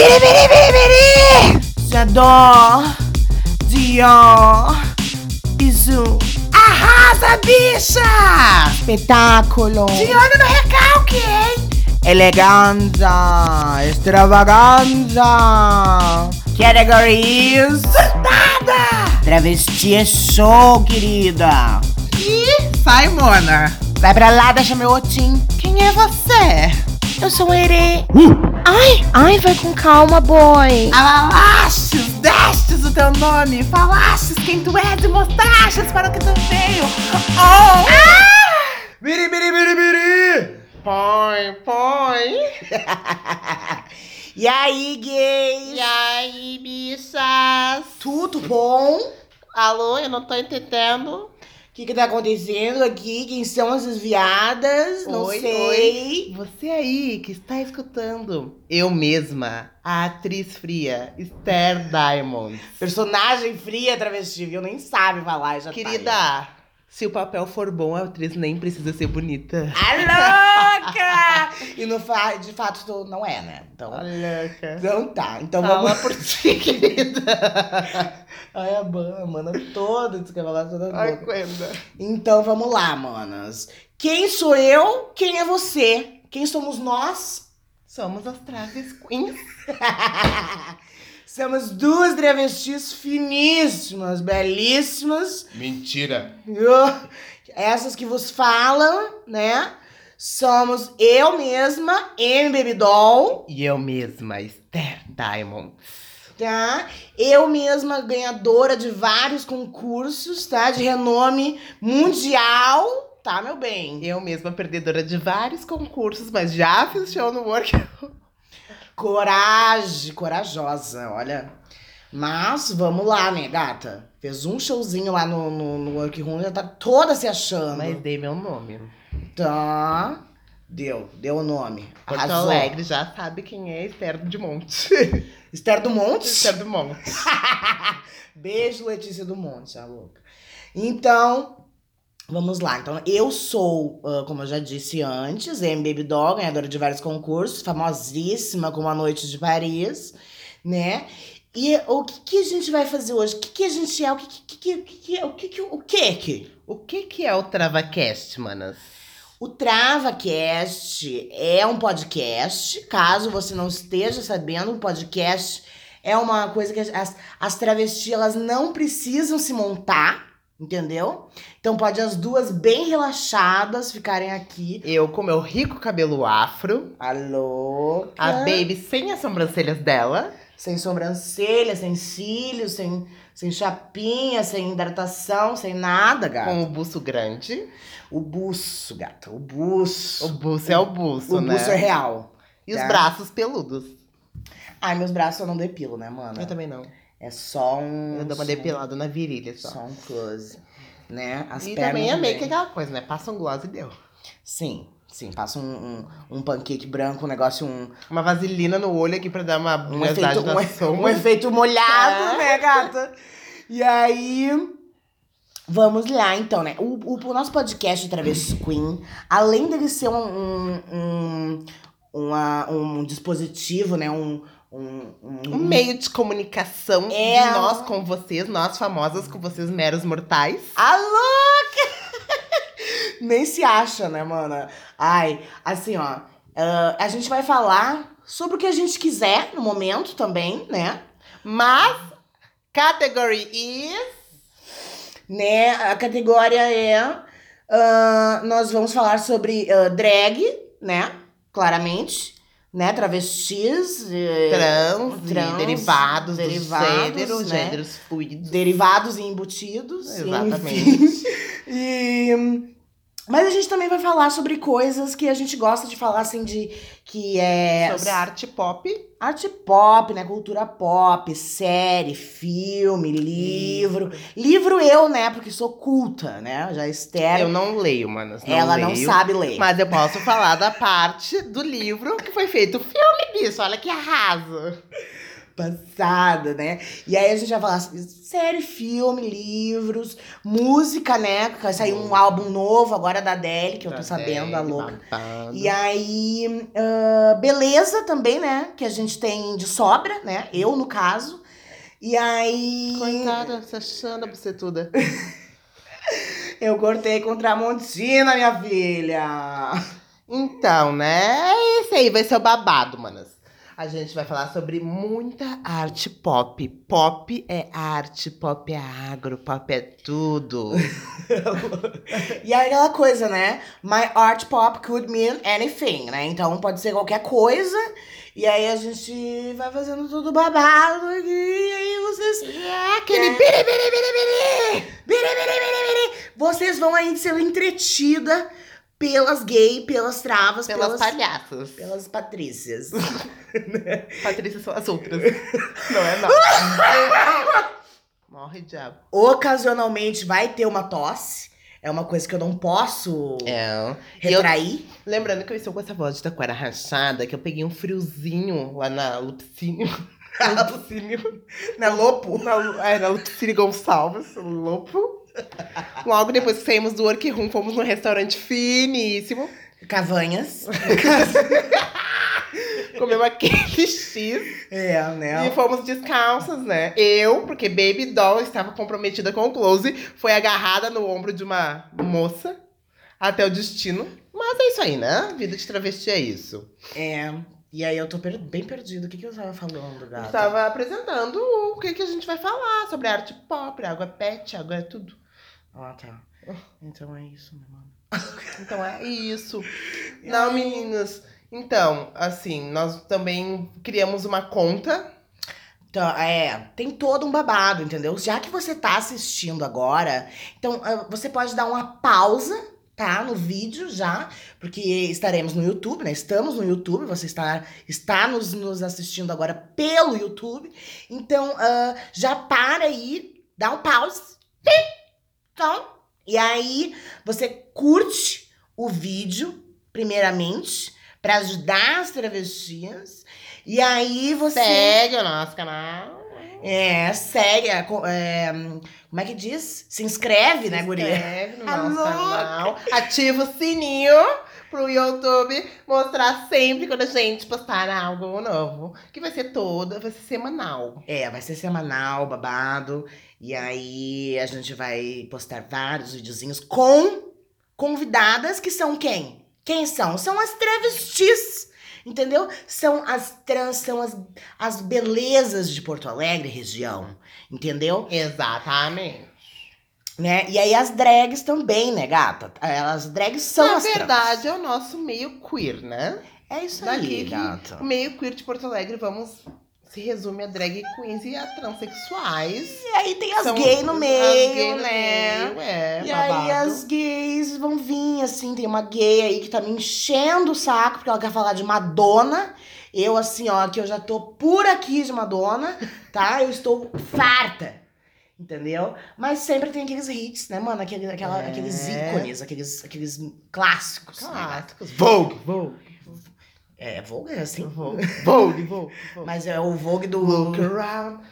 Biri, biri, biri, biri! Dior! Bisu! Arrasa, bicha! Espetáculo! De olho no recalque, hein? Eleganza! Extravaganza! Categories! Nada! Travesti é show, querida! Ih, sai, Mona. Vai pra lá, deixa meu otim. Quem é você? Eu sou o Ere. Ai, ai, vai com calma, boy. Alalastes, destes o teu nome. Falastes quem tu és e mostrastes para o que tu veio. Oh! Biri, biri, biri, biri. Põe, põe. E aí, gays? E aí, bichas? Tudo bom? Alô, eu não tô entendendo. Que que tá acontecendo aqui? Quem são essas viadas? Não Oi, sei. Você aí que está escutando, eu mesma, a atriz fria, Esther Diamond. Personagem fria, travesti, viu? Nem sabe falar, já Querida, tá se o papel for bom, a atriz nem precisa ser bonita. A louca! e no fa de fato, tu não é, né? Então, Olha, então tá. Então Fala vamos... por ti, querida. Ai, a ban- a mana toda, falar toda Ai. Quenda. Então vamos lá, manas. Quem sou eu? Quem é você? Quem somos nós? Somos as Travis Queens. Somos duas travestis finíssimas, belíssimas. Mentira. Essas que vos falam, né? Somos eu mesma, M Baby Doll, E eu mesma, Esther Diamond. tá? Eu mesma ganhadora de vários concursos, tá? De renome mundial, tá, meu bem? Eu mesma perdedora de vários concursos, mas já fiz show no Work. Coragem, corajosa, olha. Mas vamos lá, né, gata? Fez um showzinho lá no, no, no Workroom, já tá toda se achando. Mas dei meu nome. Tá. Deu, deu o nome. Porto Arrasou. Alegre já sabe quem é Esther de Monte. Esther do Monte. Esther do Monte. Beijo, Letícia do Monte, a louca. Então, vamos lá. Então, eu sou, como eu já disse antes, M Baby Doll, ganhadora de vários concursos, famosíssima como a Noite de Paris, né? E o que, que a gente vai fazer hoje? O que, que a gente é? O que que, que, que, que é? O que o que que? O que que é o TravaCast, manas? O TravaCast é um podcast. Caso você não esteja sabendo, um podcast é uma coisa que as, as travestis elas não precisam se montar, entendeu? Então pode as duas bem relaxadas ficarem aqui. Eu com meu rico cabelo afro, Alô? a Baby sem as sobrancelhas dela, Sem sobrancelha, sem cílios, sem, sem chapinha, sem hidratação, sem nada, gato. com o buço grande. O buço, gato. O buço. O buço é o buço, o né? buço é real. E os tá? braços peludos. Ai, meus braços eu não depilo, né, mano? Eu também não. É só um. Eu dou uma depilada na virilha só. Só um close. Né? As e pernas também que é também. aquela coisa, né? Passa um gloss e deu. Sim, sim. Passa um, um, um pancake branco, um negócio, um, Uma vaselina no olho aqui pra dar uma um, efeito, um, na sombra. um efeito molhado, É. né, gata? E aí. Vamos lá, então, né? O, o, o nosso podcast Travesti Queen, além dele ser um, um, um, uma- um dispositivo, né? Um, um, Um meio de comunicação É. de nós com vocês, nós famosas com vocês, meros mortais. A louca! Nem se acha, né, mana? Ai, assim, ó. ah, a gente vai falar sobre o que a gente quiser no momento também, né? Mas, category is. Né? A categoria é. ah, nós vamos falar sobre ah, drag, né? Claramente. Né? Travestis. eh, Trans, trans, derivados, derivados, do gênero, né? gêneros fluidos. derivados e embutidos. Exatamente. E, mas a gente também vai falar sobre coisas que a gente gosta de falar, assim, de que é Sobre a arte pop. arte pop, né? Cultura pop, série, filme, livro. Livro eu, né? Porque sou culta, né? Já Esther, Eu não leio, manas. Não ela leio, não sabe ler. Mas eu posso falar da parte do livro que foi feito o filme disso. Olha que arraso. Passada, né? E aí a gente vai falar assim, série, filme, livros, música, né? Sair um álbum novo agora da Adele, que eu tô sabendo, a louca. E aí, ah, beleza também, né? Que a gente tem de sobra, né? Eu, no caso. E aí. Coitada, se achando a bucetuda. Eu cortei com Tramontina, minha filha. Então, né? Esse aí vai ser o babado, manas. A gente vai falar sobre muita arte pop. Pop é arte, pop é agro, pop é tudo. E aí aquela coisa, né? My art pop could mean anything, né? Então pode ser qualquer coisa. E aí a gente vai fazendo tudo babado aqui. E aí vocês. É aquele É. biri, biri, biri, biri. Biri, biri, biri, biri. Vocês vão aí sendo entretida pelas gay, pelas travas, Pelas pelas, palhaças. pelas patrícias. Patrícia são as outras. Não é não. Morre, diabo. Ocasionalmente vai ter uma tosse. É uma coisa que eu não posso É. E eu, retrair. lembrando que eu estou com essa voz de taquara rachada, que eu peguei um friozinho lá na Lupicínio. Lupicínio. Na Lopo. Na, é, na Lupicínio Gonçalves, Lopo. Logo depois que saímos do workroom, fomos num restaurante finíssimo. Cavanhas. Comemos aquele X. É, né? E fomos descalças, né? Eu, porque Baby Doll estava comprometida com o close, foi agarrada no ombro de uma moça até o destino. Mas é isso aí, né? Vida de travesti é isso. É. E aí eu tô per- bem perdido. O que, que eu tava falando, gata? Estava apresentando o que, que a gente vai falar sobre arte pop, água pet, água é tudo. Ah, tá. Então é isso, meu mano. Então é isso. Não, meninas. Então, assim, nós também criamos uma conta. Então, é, tem todo um babado, entendeu? Já que você tá assistindo agora, então ah, você pode dar uma pausa, tá? No vídeo já, porque estaremos no YouTube, né? Estamos no YouTube, você está, está nos, nos assistindo agora pelo YouTube. Então, ah, já para aí, dá um pause. Então, e aí você curte o vídeo, primeiramente, pra ajudar as travestis. E aí você. Segue o nosso canal. É, segue. é, co- como é que diz? Se inscreve, né, Se guria? inscreve no A nosso louca. canal. Ativa o sininho pro YouTube mostrar sempre quando a gente postar algo novo. Que vai ser toda, vai ser semanal. É, vai ser semanal, babado. E aí a gente vai postar vários videozinhos com convidadas que são quem? Quem são? São as travestis. Entendeu? São as trans, são as, as belezas de Porto Alegre, região. Entendeu? Exatamente. Né? E aí as drags também, né, gata? As drags são Na as trans. verdade, é o nosso meio queer, né? É isso Daqui aí, gata. o meio queer de Porto Alegre, vamos se resume a drag queens e a transexuais. E aí tem as São gays no meio, gay no né? meio, é, E aí babado. as gays vão vir, assim, tem uma gay aí que tá me enchendo o saco, porque ela quer falar de Madonna. Eu, assim, ó, que eu já tô por aqui de Madonna, tá? Eu estou farta. Entendeu? Mas sempre tem aqueles hits, né, mano? Aquele, aquela, É. Aqueles ícones, aqueles, aqueles clássicos. né, gata? Clássicos. Vogue, Vogue. É, Vogue é assim. Vogue, Vogue, Vogue. Vogue. Mas é o Vogue do. Look around.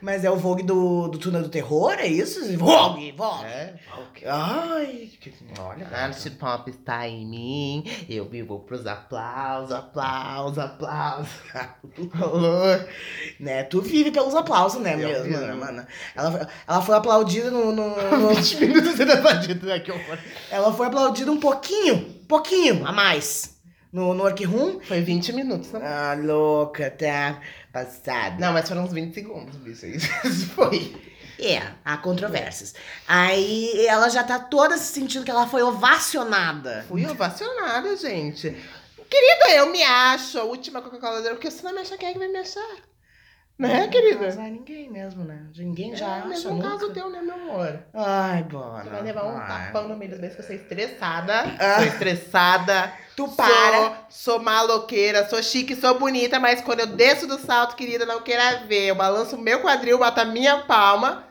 Mas é o Vogue do, do Túnel do Terror, é isso? Vogue, Vogue. É, Vogue. Ai, que, olha. A arte pop está em mim, eu vivo pros aplausos, aplausos, aplausos. Né, tu vive pelos aplausos, né, Eu mesmo, né, mano? Ela, foi- ela foi aplaudida no. no, no- 20 minutos sendo aplaudido, né? Que horror. ela foi aplaudida um pouquinho, pouquinho a mais. No, no workroom. Foi 20 minutos, né? Ah, louca, tá passada. Não, mas foram uns 20 segundos, bicho. Isso foi. É, há controvérsias. Aí ela já tá toda se sentindo que ela foi ovacionada. Fui ovacionada, gente. Querida, eu me acho a última Coca-Cola porque se não me achar, quem é que vai me achar? Né, querida? Mas é ninguém mesmo, né? Ninguém já é, acha mesmo nunca. caso teu, né, meu amor? Ai, bona. Você vai levar um ai. tapão no meio das vezes que eu sou estressada. Ah. Sou estressada. Tu para. Sou, sou maloqueira, sou chique, sou bonita, mas quando eu desço do salto, querida, não queira ver. Eu balanço meu quadril, bato a minha palma.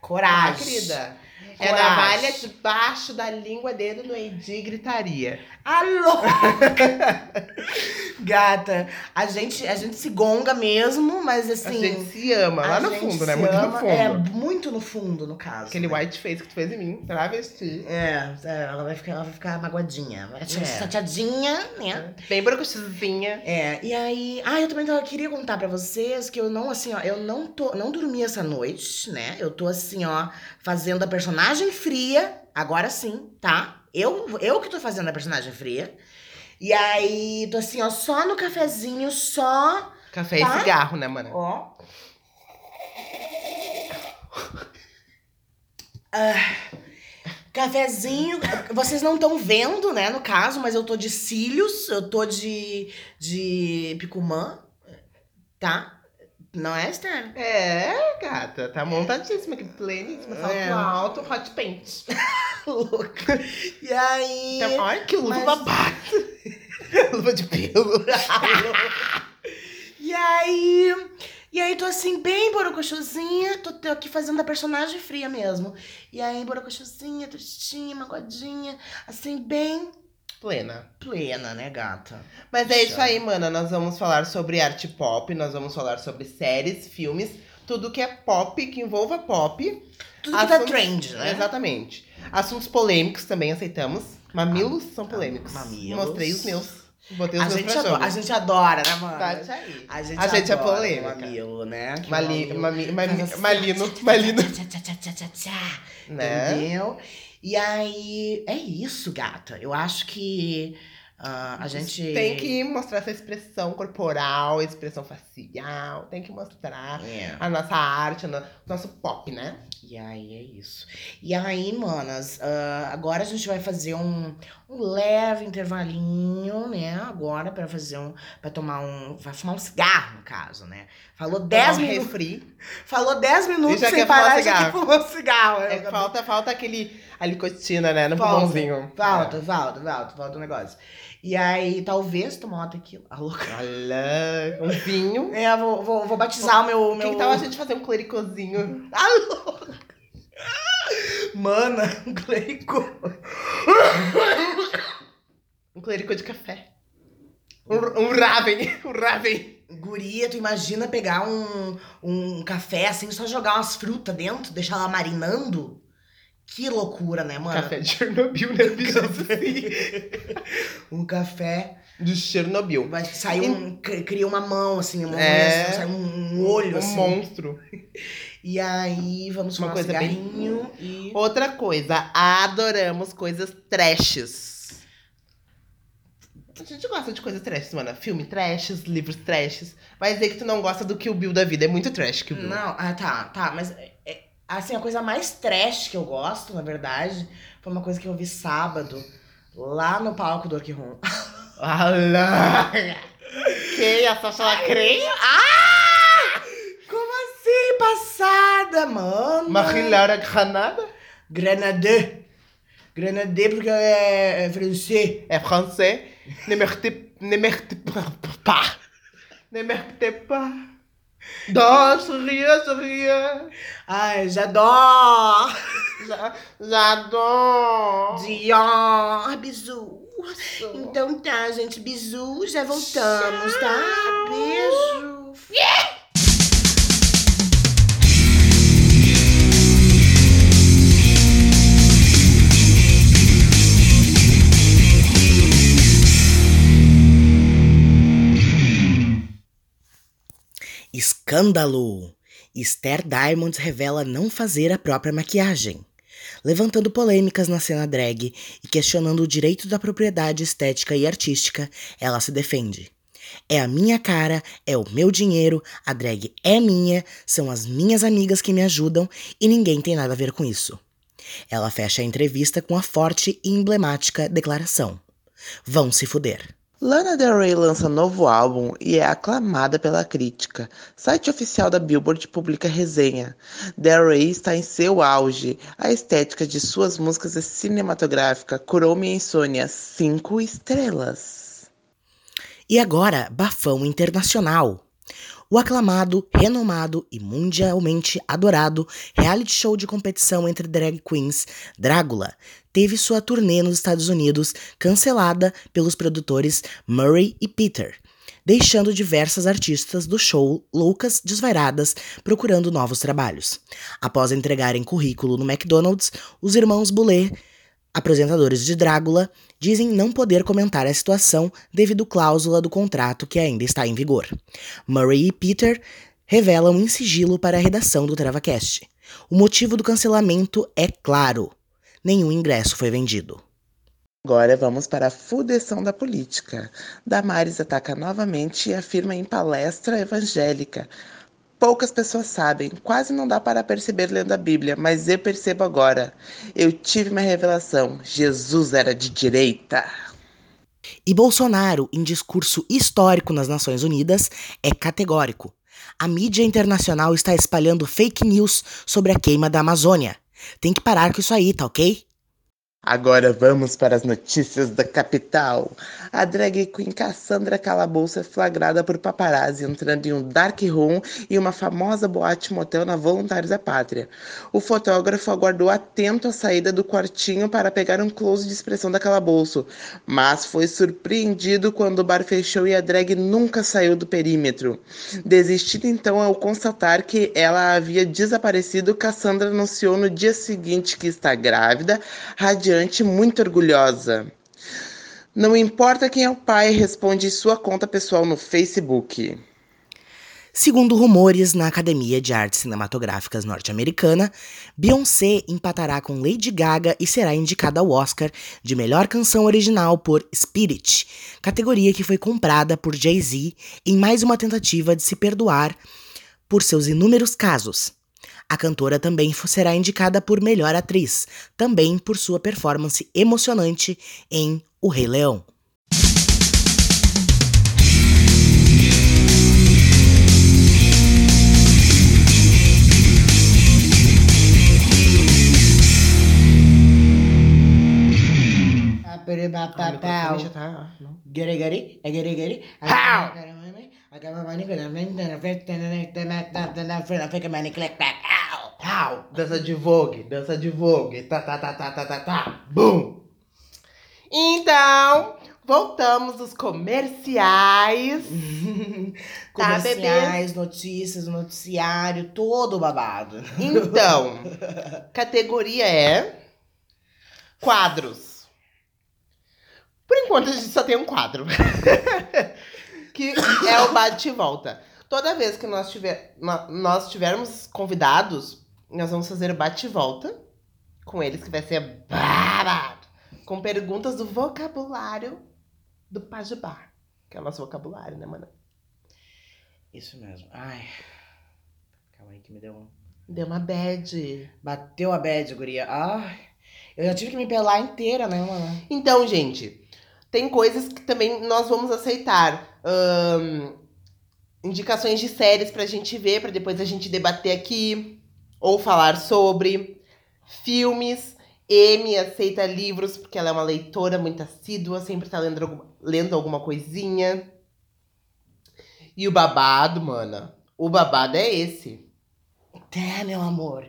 Coragem. Ah, querida. É navalha debaixo da língua, dedo no Edi, gritaria. Alô! Gata, a gente, a gente se gonga mesmo, mas assim. a gente se ama, lá no fundo, né? Muito no ama. fundo. É, muito no fundo, no caso. Aquele né? white face que tu fez em mim, travesti. É, é, ela vai ficar, ela vai ficar magoadinha. Vai ficar É. chateadinha, né? Bem brocochuzinha. É, e aí. Ah, eu também queria contar pra vocês que eu não, assim, ó, eu não tô. Não dormi essa noite, né? Eu tô assim, ó, fazendo a personagem fria. Agora sim, tá? Eu, eu que tô fazendo a personagem fria. E aí, tô assim, ó, só no cafezinho, só. Café Tá? e cigarro, né, mana? Ó. Ah, cafezinho. Vocês não estão vendo, né, no caso, mas eu tô de cílios, eu tô de, de picumã, tá? Não é, Esther? É, gata, tá montadíssima aqui, pleníssima, salto É. alto, hot paint. Louca. E aí. Então, ai, que luva mas- babada. luva de pelo. E aí. E aí, tô assim, bem borocochuzinha, tô, tô aqui fazendo a personagem fria mesmo. E aí, borocochuzinha, tristinha, magoadinha, assim, bem Plena. plena, né, gata? Mas é isso aí, mana. Nós vamos falar sobre arte pop, nós vamos falar sobre séries, filmes, tudo que é pop, que envolva pop. Tudo que tá Assuntos- trend, né? Exatamente. Assuntos polêmicos também aceitamos. Mamilos são polêmicos. mamilos. Mostrei os meus. Botei os A meus gente, adora, a gente adora, né, mano? Tá isso aí. A gente, A gente é adora polêmica. o mamilo, né? Que Mali, mami, mami, assim, malino, malino. tchá, tchá, tchá, tchá, tchá, tchá, Né? Entendeu? E aí, é isso, gata. Eu acho que ah, a gente... Tem que mostrar essa expressão corporal, expressão facial. Tem que mostrar É. a nossa arte, o no- nosso pop, né? E aí é isso. E aí, manas, ah, agora a gente vai fazer um, um leve intervalinho, né? Agora pra fazer um. pra tomar um. Vai fumar um cigarro, no caso, né? Falou 10 Tomar um minutos. refri. Falou 10 minutos sem parar e já quer fumar um cigarro. É que falta, falta aquele a licotina, né? No Falta, pulmãozinho. Falta, falta, falta, falta um negócio. E aí, talvez tomar uma tequila. Ah, louca. Olha, um vinho. É, vou, vou, vou batizar o meu. O que, meu... que tal a gente fazer um clericozinho? Ah, louca. Mana, um clerico. Um clerico de café. Um, um raven. Um raven. Guria, tu imagina pegar um, um café assim, só jogar umas frutas dentro, deixar ela marinando? Que loucura, né, mano? Café de Chernobyl, né, bicho? Um café, De Chernobyl. vai sair um. cri- Cria uma mão, assim, uma É. sai um, um olho, um assim. monstro. E aí, vamos Uma fumar um coisa bem- e. Outra coisa, adoramos coisas trashes. A gente gosta de coisas trashes, mano. Filme trashes, livros trashes. Vai dizer que tu não gosta do Kill Bill da vida. É muito trash Kill Bill. Não, ah, tá, tá, mas. É, é, assim, a coisa mais trash que eu gosto, na verdade, foi uma coisa que eu vi sábado, lá no palco do Room. Alá! Quem? A Sasha Lacrei? Ah! Como assim, passada, mano? Marie-Laure Granada? Grenadê. Grenadê porque é, é francês. É français. Ne mettez ne mettez pas. Ne mettez pas. Danse, rien, rien. Ai, j'adore. J'a- J'adore. Dior, bisu. Então tá, gente, bisu, já voltamos, tá? Beijo. Escândalo! Esther Diamonds revela não fazer a própria maquiagem, levantando polêmicas na cena drag e questionando o direito da propriedade estética e artística, ela se defende. É a minha cara, é o meu dinheiro, a drag é minha, são as minhas amigas que me ajudam e ninguém tem nada a ver com isso. Ela fecha a entrevista com a forte e emblemática declaração: Vão se fuder. Lana Del Rey lança novo álbum e é aclamada pela crítica. Site oficial da Billboard publica resenha. Del Rey está em seu auge. A estética de suas músicas é cinematográfica. Curou minha insônia. Cinco estrelas. E agora, bafão internacional. O aclamado, renomado e mundialmente adorado reality show de competição entre drag queens, Drácula, teve sua turnê nos Estados Unidos cancelada pelos produtores Murray e Peter, deixando diversas artistas do show loucas desvairadas procurando novos trabalhos. Após entregarem currículo no McDonald's, os irmãos Boulet, apresentadores de Drácula, dizem não poder comentar a situação devido à cláusula do contrato que ainda está em vigor. Murray e Peter revelam em sigilo para a redação do TravaCast. O motivo do cancelamento é claro: nenhum ingresso foi vendido. Agora vamos para a fudeção da política. Damares ataca novamente e afirma em palestra evangélica. Poucas pessoas sabem, quase não dá para perceber lendo a Bíblia, mas eu percebo agora. Eu tive uma revelação: Jesus era de direita. E Bolsonaro, em discurso histórico nas Nações Unidas, é categórico. A mídia internacional está espalhando fake news sobre a queima da Amazônia. Tem que parar com isso aí, tá ok? Agora vamos para as notícias da capital. A drag queen Cassandra Calabouço é flagrada por paparazzi entrando em um dark room e uma famosa boate motel na Voluntários da Pátria. O fotógrafo aguardou atento a saída do quartinho para pegar um close de expressão da Calabouço, mas foi surpreendido quando o bar fechou e a drag nunca saiu do perímetro. Desistida então ao constatar que ela havia desaparecido, Cassandra anunciou no dia seguinte que está grávida, radiante muito orgulhosa. Não importa quem é o pai, responde sua conta pessoal no Facebook. Segundo rumores na Academia de Artes Cinematográficas norte-americana, Beyoncé empatará com Lady Gaga e será indicada ao Oscar de melhor canção original por Spirit, categoria que foi comprada por Jay-Z em mais uma tentativa de se perdoar por seus inúmeros casos. A cantora também será indicada por melhor atriz, também por sua performance emocionante em O Rei Leão. Gary Gary, é Gary Gary. How? Dança de Vogue, dança de Vogue. Tá, tá, tá, tá, tá, tá, tá. Bum! Então, voltamos dos comerciais. Tá, Comerciais, notícias, noticiário, todo babado. Então, categoria é quadros. Por enquanto a gente só tem um quadro. que é o bate e volta. Toda vez que nós, tiver, nós tivermos convidados, nós vamos fazer o bate e volta com eles, que vai ser babado. Com perguntas do vocabulário do Pajubá. Que é o nosso vocabulário, né, mano? Isso mesmo. Ai. Calma aí que me deu um. Deu uma bad. Bateu a bad, guria. Ai. Eu já tive que me pelar inteira, né, mano? Então, gente, tem coisas que também nós vamos aceitar. Ahn, indicações de séries pra gente ver, pra depois a gente debater aqui. Ou falar sobre. Filmes. Amy aceita livros, porque ela é uma leitora muito assídua, sempre tá lendo, alguma- lendo alguma coisinha. E o babado, mana. O babado é esse. É, meu amor.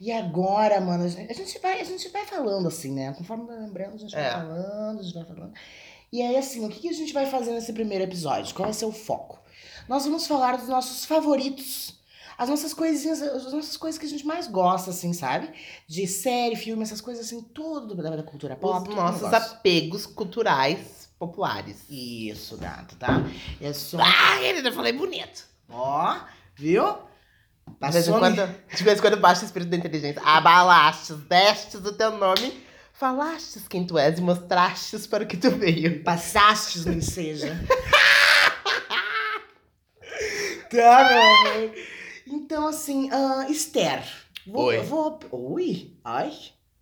E agora, mano, a gente, vai, a gente vai falando assim, né? Conforme vai lembrando, a gente vai É. falando, a gente vai falando. E aí, assim, o que, a gente vai fazer nesse primeiro episódio? Qual vai ser o foco? Nós vamos falar dos nossos favoritos. As nossas coisinhas, as nossas coisas que a gente mais gosta, assim, sabe? De série, filme, essas coisas assim, tudo da, cultura pop. Os nossos apegos culturais populares. Isso, gato, tá? É só. Ah, ele falei bonito. Ó, viu? De vez, em quando, de vez em quando baixa o espírito da inteligência. Abalastes, destes o teu nome, falastes quem tu és e mostrastes para o que tu veio. Passastes no seja. tá, meu amor. Então, assim, ah, Esther. Vou, Oi. Vou, ui, ai,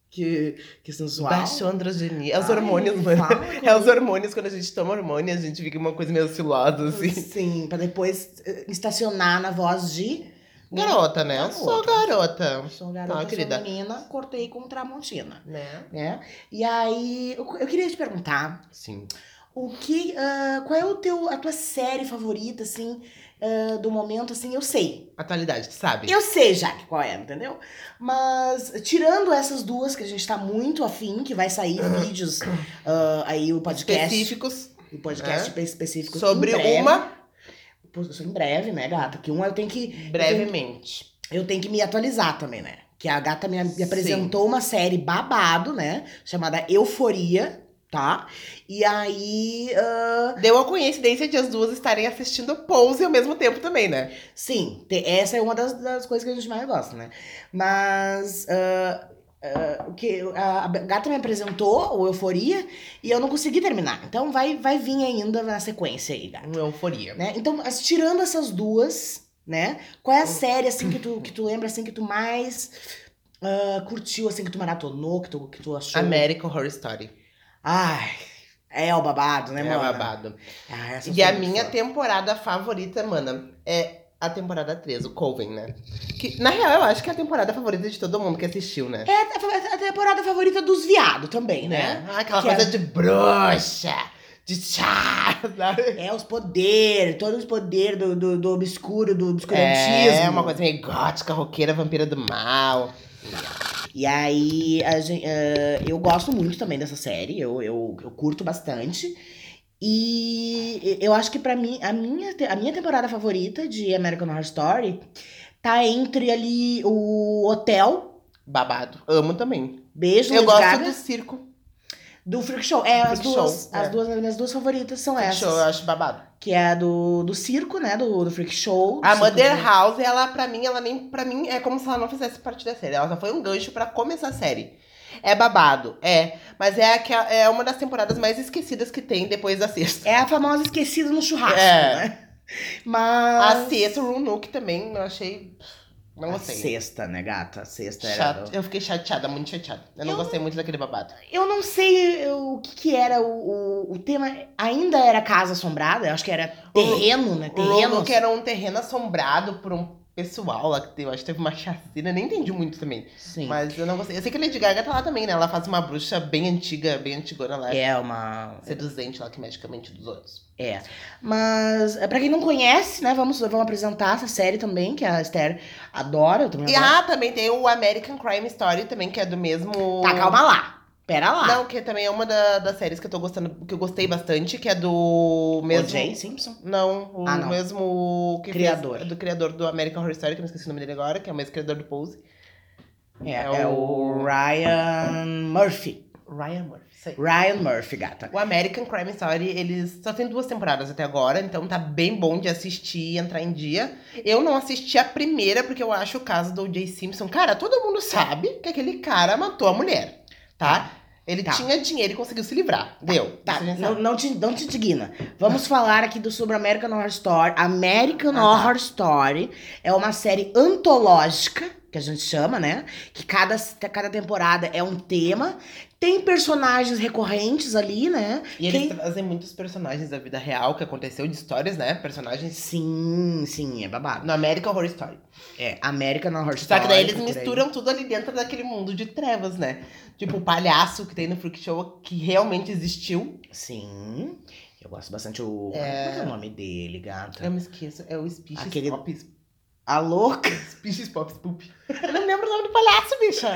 que, que sensual. Baixou a androginia. É os Ai, hormônios, mano. fala É os hormônios, quando a gente toma hormônio, a gente fica uma coisa meio oscilosa, assim. Sim, pra depois eh, estacionar na voz de... Garota, né? Eu sou garota. Sou garota, Tá, sou querida. menina, cortei com Tramontina, Né? né? E aí, eu, eu queria te perguntar, Sim. o que, ah, qual é o teu, a tua série favorita, assim, ah, do momento, assim, eu sei. Atualidade, tu sabe? Eu sei já que qual é, entendeu? Mas, tirando essas duas que a gente tá muito afim, que vai sair vídeos ah, aí, o podcast. Específicos O podcast específico. sobre uma Isso em breve, né, gata? Que um eu tenho que. brevemente. Eu tenho que me atualizar também, né? Que a gata me, me apresentou uma série babado, né? Chamada Euforia, tá? E aí. ah, Deu a coincidência de as duas estarem assistindo Pose ao mesmo tempo também, né? sim, essa é uma das, das coisas que a gente mais gosta, né? Mas. ah, o que a, gata me apresentou o Euforia e eu não consegui terminar. Então vai, vai vir ainda na sequência aí, gata. Uma euforia. né? Então, as- tirando essas duas, né? Qual é a série, assim, que tu, que tu lembra, assim, que tu mais ah, curtiu, assim, que tu maratonou, que tu, que tu achou? American Horror Story. Ai, é o babado, né, é mano? babado. Ah, eu E a minha temporada favorita, mana, é a temporada 3, o Coven, né? Que, na real, eu acho que é a temporada favorita de todo mundo que assistiu, né? É a, a temporada favorita dos viados também, né? Ah, aquela Que coisa é- de bruxa, de chá, sabe? É, os poderes, todos os poderes do, do, do obscuro, do obscurantismo. É, uma coisa meio gótica, roqueira, vampira do mal. E aí, a gen- eh, eu gosto muito também dessa série, eu, eu, eu curto bastante. E eu acho que pra mim, a minha, a minha temporada favorita de American Horror Story tá entre ali o Hotel, Babado. Amo também. Beijo, eu gosto Gaga, do circo. do Freak Show. É, as Freak duas, Show, as é. duas, as minhas duas favoritas são Freak essas. Show, eu acho babado. Que é a do, do circo, né, do, do Freak Show. do A Mother House, ela, pra mim, ela nem. Pra mim, é como se ela não fizesse parte da série. Ela só foi um gancho pra começar a série. É babado, é. Mas é, é uma das temporadas mais esquecidas que tem depois da sexta. É a famosa esquecida no churrasco, É. né? Mas... A sexta, o Roanoke também, eu achei. Não A gostei. sexta, né, gata? A sexta era... Chato. Eu fiquei chateada, muito chateada. Eu não Eu gostei muito daquele babado. Eu não sei o que, que era o, o, o tema. Ainda era Casa Assombrada? Eu acho que era terreno, né? O Terreno. Roanoke era um terreno assombrado por um pessoal lá que teve, eu acho que teve uma chacina, nem entendi muito também. Sim. Mas eu não gostei. Eu sei que a Lady Gaga tá lá também, né? Ela faz uma bruxa bem antiga, bem antigona lá. É uma. Seduzente lá que mexe com a mente dos outros. É. Mas, é, pra quem não conhece, né, vamos, vamos apresentar essa série também, que a Esther adora. Eu também E adoro. ah, também tem o American Crime Story também, que é do mesmo. Tá, calma lá. Pera lá. Não, que também é uma da- das séries que eu tô gostando, que eu gostei bastante, que é do mesmo. O Jay Simpson? Não, o Ah, não. mesmo que Criador. fez- do criador do American Horror Story, que eu não esqueci o nome dele agora, que é o mesmo criador do Pose. É, É é o- o Ryan Murphy. Ryan Murphy. Aí. Ryan Murphy, gata. O American Crime Story, eles só tem duas temporadas até agora, então tá bem bom de assistir e entrar em dia. Eu não assisti a primeira, porque eu acho o caso do O.J. Simpson. Cara, todo mundo sabe que aquele cara matou a mulher, tá? Ele Tá. tinha dinheiro e conseguiu se livrar. Deu. Tá, Isso a gente não, não, te, não te indigna. Vamos falar aqui do sobre American Horror Story. American Ah, tá. Horror Story é uma série antológica, que a gente chama, né? Que cada, cada temporada é um tema. Tem personagens recorrentes ali, né? E eles trazem muitos personagens da vida real que aconteceu, de histórias, né? Personagens Sim, sim, é babado. no American Horror Story. É, American Horror Só Story. que daí eles aí. misturam tudo ali dentro daquele mundo de trevas, né? Tipo, o palhaço que tem no Freak Show que realmente existiu. Sim. Eu gosto bastante o. É. Qual é o nome dele, gata? Eu me esqueço, é o Species Aquele- Pop. A louca? Species Pop Spoop. Eu não lembro o nome do palhaço, bicha.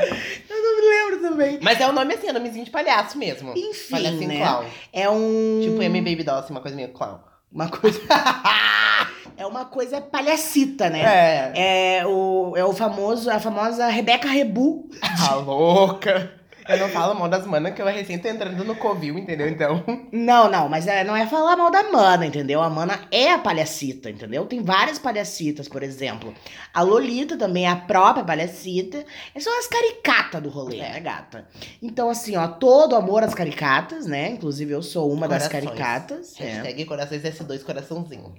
Eu não me lembro também. Mas é o nome assim, é nomezinho de palhaço mesmo. Enfim, Palhacinho né? clown. É um. Tipo M Baby Doll, assim, uma coisa meio clown. Uma coisa. é uma coisa palhacita, né? É. É o, é o famoso, a famosa Rebeca Rebu. A louca. Eu não falo mal das manas que eu recém tô entrando no Covil, entendeu? Então. Não, não, mas é, não é falar mal da Mana, entendeu? A Mana é a palhacita, entendeu? Tem várias palhacitas, por exemplo. A Lolita também é a própria palhacita. Essas são as caricatas do rolê, É. né, gata? Então, assim, ó, todo amor às caricatas, né? Inclusive, eu sou uma das Corações. caricatas. É. Hashtag corações S2 coraçãozinho.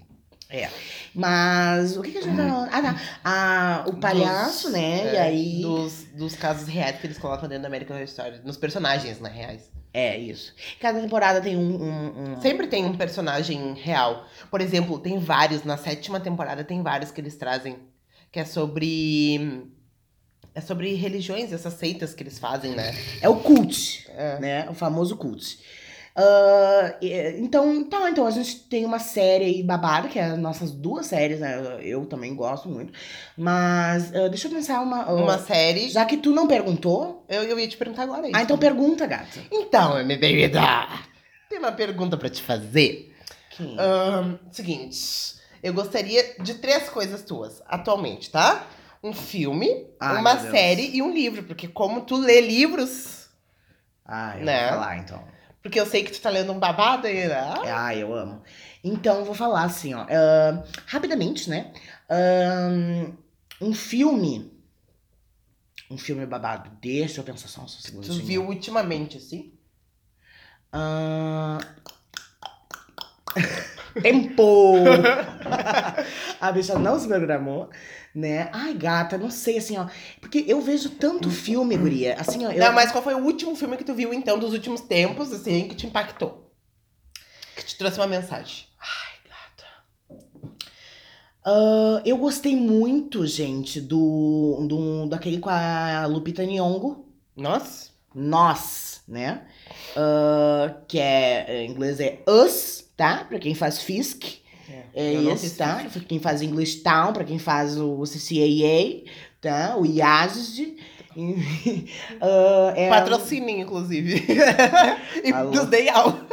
Mas o que, que a gente tá falando? Ah, tá. Ah, o palhaço, Dos- né? é, e aí. Dos, dos casos reais que eles colocam dentro da American Horror Story. Nos personagens, né? Reais. É, isso. Cada temporada tem um. um, um- Sempre tem um personagem real. Por exemplo, tem vários, na sétima temporada tem vários que eles trazem. Que é sobre. É sobre religiões, essas seitas que eles fazem, né? É o cult, É. né? O famoso cult. Ah, e- então, tá, então a gente tem uma série aí babada, que é as nossas duas séries, né? Eu também gosto muito. Mas ah, deixa eu pensar uma. ah, Uma série. Já que tu não perguntou. Eu, eu ia te perguntar agora isso. Ah, então pergunta, gata. Então, minha bebida, tem uma pergunta pra te fazer. Ahn, seguinte, eu gostaria de três coisas tuas, atualmente, tá? Um filme, Ai, uma série e um livro. Porque como tu lê livros, Ah, eu né? vou falar então. Porque eu sei que tu tá lendo um babado aí, né? Ah, eu amo. Então, vou falar assim, ó. ah, rapidamente, né? Ahn, um filme. Um filme babado. Deixa eu pensar só um Tu segundinho. viu ultimamente, assim? Ah, Tempo! a bicha não se programou, né? Ai, gata, não sei, assim, ó. Porque eu vejo tanto filme, guria. Assim, ó. Eu, Não, mas qual foi o último filme que tu viu, então, dos últimos tempos, assim, que te impactou? Que te trouxe uma mensagem? ah, eu gostei muito, gente, do, do. daquele com a Lupita Nyong'o. Nossa. Nós, né? Ah, que é, em inglês é Us, tá? Pra quem faz Fisk. É não esse, tá? isso. Pra quem faz English Town, pra quem faz o CCAA, tá? O IASD. Ah, é, Patrocinem, inclusive. e Alô? nos dei aula.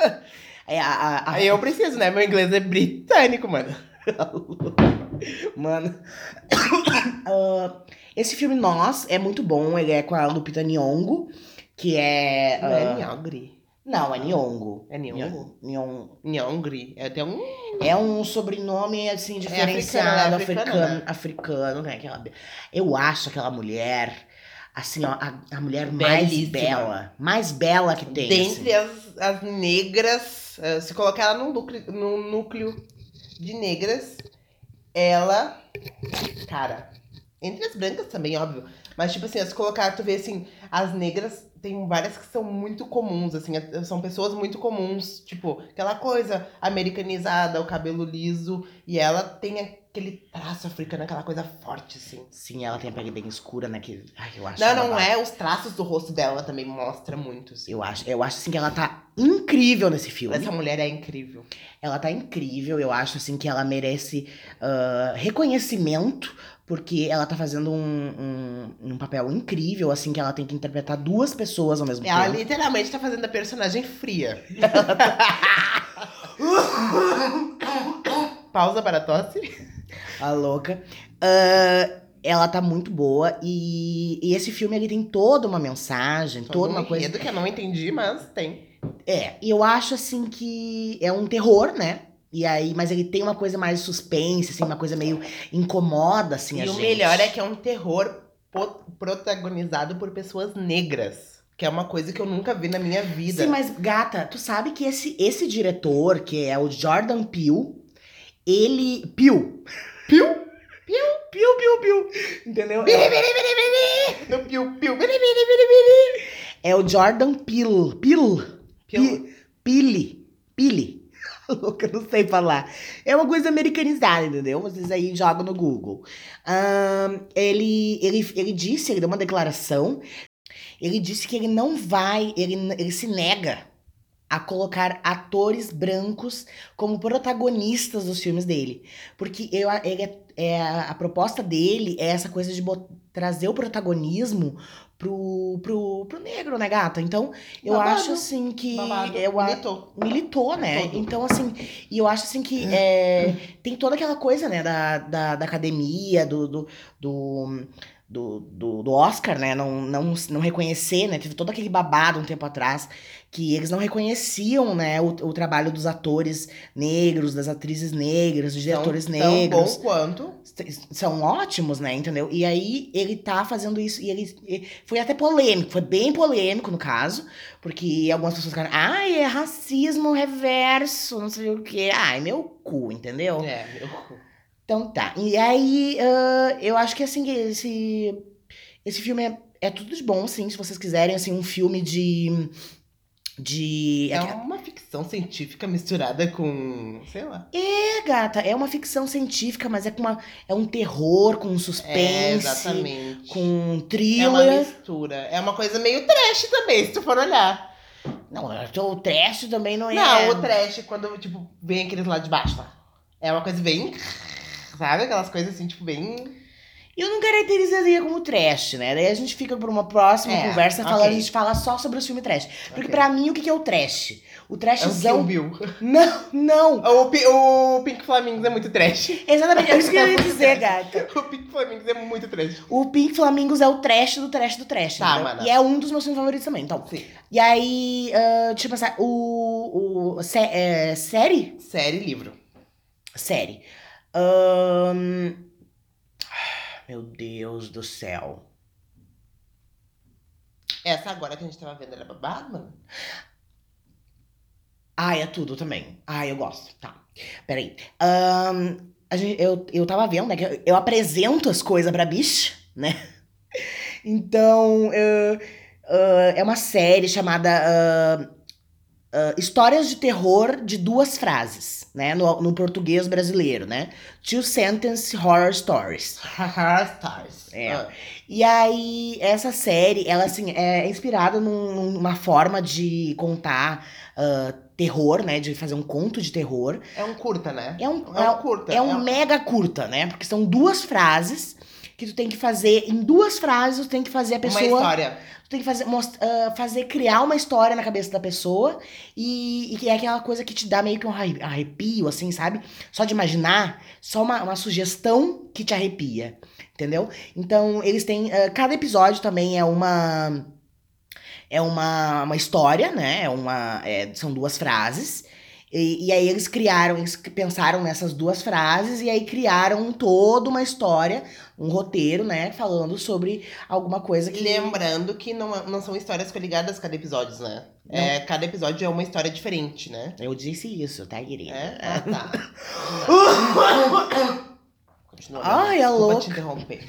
É a, a, eu preciso, né? Meu inglês é britânico, mano. Mano. Ah, esse filme Nós é muito bom. Ele é com a Lupita Nyong'o, que é. Não é ah, Nyongri. Não, é Nyong'o. É Nyong'o? Nyon- Nyongri. É até um... É um sobrenome, assim, diferenciado, africano, é africano, africano, africano, né? Aquela, eu acho aquela mulher, assim, ó, a, a mulher mais Belíssima. bela, mais bela que tem. Dentre assim. as, as negras, eh, se colocar ela num núcleo, num núcleo de negras, ela. Cara, entre as brancas também, óbvio. Mas, tipo assim, se colocar, tu vê assim, as negras tem várias que são muito comuns, assim, eh, são pessoas muito comuns. Tipo, aquela coisa americanizada, o cabelo liso, e ela tem aquele traço africano, aquela coisa forte, assim. Sim, ela tem a pele bem escura, né? Que, ai, eu acho Não, não é, os traços do rosto dela também mostra muito, assim. Eu acho, eu acho assim que ela tá incrível nesse filme. Essa mulher é incrível. Ela tá incrível, eu acho assim que ela merece ah, reconhecimento, porque ela tá fazendo um, um, um papel incrível, assim, que ela tem que interpretar duas pessoas ao mesmo Ela tempo. literalmente tá fazendo a personagem fria. Pausa para a tosse. A louca. Ah, ela tá muito boa e, e esse filme ele tem toda uma mensagem, toda uma coisa. enredo que eu não entendi, mas tem. É, e eu acho assim que é um terror, né? E aí, mas ele tem uma coisa mais suspense, assim, uma coisa meio incomoda, assim, a e o gente. melhor é que é um terror protagonizado por pessoas negras. Que é uma coisa que eu nunca vi na minha vida. Sim, mas gata, tu sabe que esse, esse diretor, que é o Jordan Peele, ele. Peele. Peele? Peele, Peele, Peele, Peele. Entendeu? Biri. No biri, biri. É o Jordan Peele. Peele. Piu. Louca, não sei falar. É uma coisa americanizada, entendeu? Vocês aí jogam no Google. Ahn, ele, ele, ele disse, ele deu uma declaração. Ele disse que ele não vai, ele, ele se nega a colocar atores brancos como protagonistas dos filmes dele. Porque eu, ele é, é, a proposta dele é essa coisa de trazer o protagonismo pro, pro, pro negro, né, gata? Então, eu Babado. acho assim que. Babado. Eu, a- Militou. militou, né? Todo. Então, assim, e eu acho assim que é, tem toda aquela coisa, né, da, da, da academia, do, do, do, do, do- do Oscar, né? Não, não, não reconhecer, né? Teve todo aquele babado um tempo atrás que eles não reconheciam, né, o, o trabalho dos atores negros, das atrizes negras, dos diretores tão, negros Tão bom quanto. são ótimos, né? Entendeu? E aí ele tá fazendo isso. E ele, foi até polêmico, foi bem polêmico no caso, porque algumas pessoas ficaram, ai, é racismo reverso, não sei o quê. Ai, meu cu, entendeu? É, meu cu. Então tá. E aí, ah, eu acho que assim, esse, esse filme é, é tudo de bom, sim, se vocês quiserem, assim, um filme de. De. É uma ficção científica misturada com. sei lá. É, gata, é uma ficção científica, mas é com uma. É um terror, com um suspense. É, exatamente. Com um É uma thriller. mistura. É uma coisa meio trash também, se tu for olhar. Não, o trash também não é. Não, o trash, quando, tipo, vem aqueles lá de baixo, tá? É uma coisa bem. Sabe? Aquelas coisas assim, tipo, bem. Eu não caracterizaria como trash, né? Daí a gente fica por uma próxima É, conversa falando, a gente fala só sobre os filmes trash. Porque Ok. pra mim, o que é o trash? O É o trashzão. Bill. não, não. O, o Pink Flamingos é muito trash. Exatamente, é isso que eu ia dizer, gata. O Pink Flamingos é muito trash. O Pink Flamingos é o trash do trash do trash. Tá, mana. E é um dos meus filmes favoritos também. Então, Sim. e aí, ah, deixa eu pensar, o. o sé- é, série? Série e livro. Série. Ahn, Meu Deus do céu. Essa agora que a gente tava vendo, ela é babado, mano? Ah, é tudo também. Ah, eu gosto. Tá. Peraí. Ahn, a gente, eu, eu tava vendo, né? Que eu, eu apresento as coisas pra bicha, né? Então, eh, ah, é uma série chamada ah, ah, Histórias de Terror de Duas Frases, né? No, no português brasileiro, né? Two Sentence Horror Stories. Stars. É. Ah. E aí, essa série, ela, assim, é inspirada num- numa forma de contar ah, terror, né? De fazer um conto de terror. É um curta, né? É um, É um curta. é um mega curta, né? Porque são duas frases que tu tem que fazer. Em duas frases, tu tem que fazer a Uma pessoa. história. Tu tem que fazer, most- ah, fazer criar uma história na cabeça da pessoa. E, e que é aquela coisa que te dá meio que um arre- arrepio, assim, sabe? Só de imaginar, só uma, uma sugestão que te arrepia. Entendeu? Então, eles têm. ah, cada episódio também é uma. É uma, uma história, né? É uma, é, são duas frases. E, e aí eles criaram, eles pensaram nessas duas frases e aí criaram toda uma história, um roteiro, né? Falando sobre alguma coisa que. Lembrando que não, não são histórias coligadas cada episódio, né? É, cada episódio é uma história diferente, né? Eu disse isso, tá, querida? É? Ah, tá. Continua. Ai, Ana. é louca. te interromper.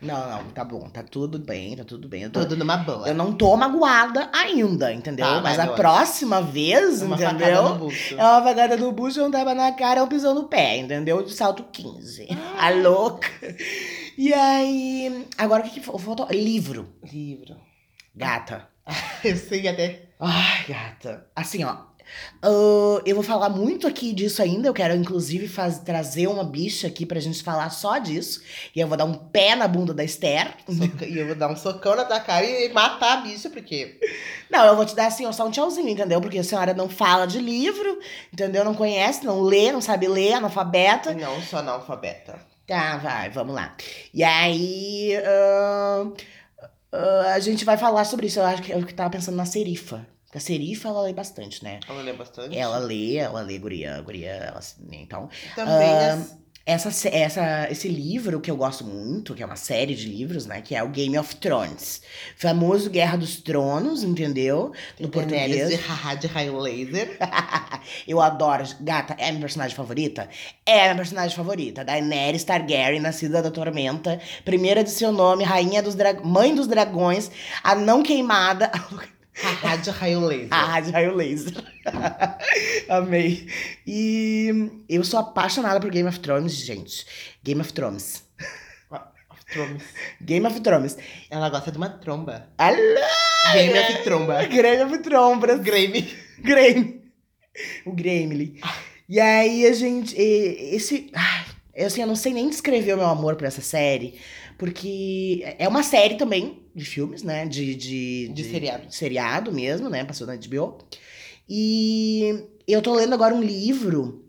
Não, não, tá bom, tá tudo bem, tá tudo bem. Eu, tô- Tudo numa boa. eu não tô magoada ainda, entendeu? Tá, Mas a próxima vez, Uma facada entendeu? no bucho. É uma vagada no bucho, um tapa na cara, um pisão no pé, entendeu? De salto 15. A louca. E aí. Agora o que que fa- faltou? Livro. Livro. Gata. Eu sei até. Ai, gata. Assim, ó. ah, eu vou falar muito aqui disso ainda. Eu quero, inclusive, faz- trazer uma bicha aqui pra gente falar só disso. E eu vou dar um pé na bunda da Esther. Soca- E eu vou dar um socão na tua cara e matar a bicha, porque. Não, eu vou te dar assim, ó, só um tchauzinho, entendeu? Porque a senhora não fala de livro, entendeu? Não conhece, não lê, não sabe ler, analfabeta. Não sou analfabeta. Tá, vai, vamos lá. E aí. ah, ah, a gente vai falar sobre isso. Eu acho que eu que tava pensando na Serifa. Porque a Serifa, ela lê bastante, né? Ela lê bastante. Ela lê, ela lê guria, guria, ela, então. Também Ah, as- Essa, essa, esse livro que eu gosto muito, que é uma série de livros, né? Que é o Game of Thrones. Famoso Guerra dos Tronos, entendeu? No português. de haha de raio laser. eu adoro. Gata, é minha personagem favorita? É minha personagem favorita. Daenerys Targaryen, nascida da Tormenta. Primeira de seu nome, rainha dos dragões, mãe dos dragões, a não queimada. haha de raio laser. A rádio raio laser. Amei. E eu sou apaixonada por Game of Thrones, gente. Game of Thrones. Thrones. Game of Thrones. Ela gosta de uma tromba. Alô! Game of Tromba. Game of Thrones. Grave. Grêmio. O Grêmio. E aí a gente. Esse. Ai, assim, eu não sei nem descrever o meu amor por essa série. Porque é uma série também de filmes, né? De, de, De seriado. seriado mesmo, né? Passou na HBO. E eu tô lendo agora um livro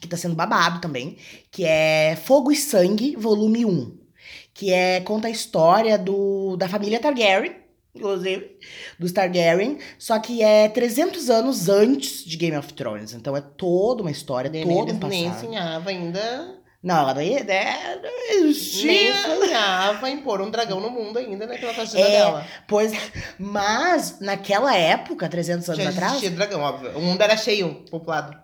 que tá sendo babado também, que é Fogo e Sangue, volume 1. Que é, conta a história do, da família Targaryen, inclusive, dos Targaryen, só que é 300 anos antes de Game of Thrones. Então é toda uma história, todo Daenerys um nem passado. sonhava ainda. Não, ela não ia- é, não Nem existia. sonhava em pôr um dragão no mundo ainda? Pela agenda É, dela. Pois, mas naquela época, 300 anos Já atrás, existia dragão, óbvio. O mundo era cheio, populado.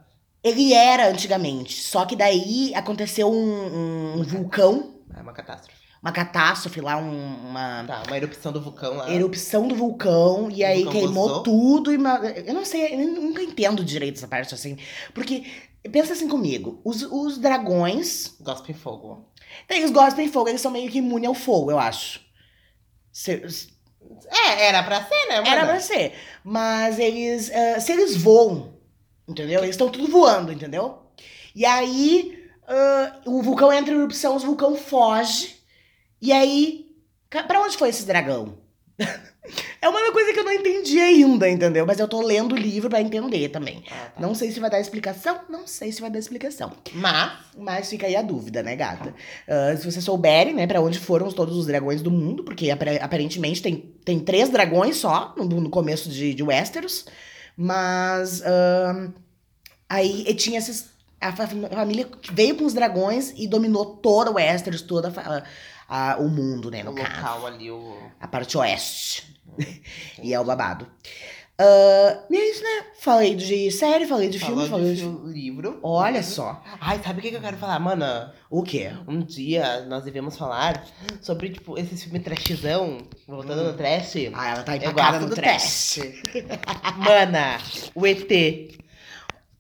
ele era antigamente. Só que daí aconteceu um, um vulcão, É uma catástrofe. uma catástrofe lá, um- uma Tá, uma erupção do vulcão lá. erupção do vulcão, e O aí vulcão queimou vazou? tudo. E ma- eu não sei, eu nunca entendo direito essa parte assim. Porque, pensa assim comigo, os, os dragões, Gospe em fogo. eles gostam de fogo, eles são meio que imunes ao fogo, eu acho. Se- É, era pra ser, né, mano? Era pra ser. Mas eles. ah, se eles voam, entendeu? Eles estão tudo voando, entendeu? E aí ah, o vulcão entra em erupção, o vulcão foge. E aí. Pra onde foi esse dragão? é uma coisa que eu não entendi ainda, entendeu? Mas eu tô lendo o livro pra entender também. Ah, tá. Não sei se vai dar explicação, não sei se vai dar explicação. Mas, Mas fica aí a dúvida, né, gata? Ah, se vocês souberem, né, pra onde foram todos os dragões do mundo, porque apare- aparentemente tem, tem três dragões só no, no começo de, de Westeros, mas ahn, aí tinha esses, a fa- família veio com os dragões e dominou toda o Westeros, toda a a- o mundo, né, o no caso. local ali, o... A parte oeste. e é o babado. Ah, e é isso, né? Falei de série, falei de filme, falei de de... livro. Olha só. Ai, sabe o que que eu quero falar, mana? O quê? Um dia nós devemos falar sobre, tipo, esse filme trashzão, voltando no trash. Ah, ela tá empacada no trash. trash. Mana, o ET.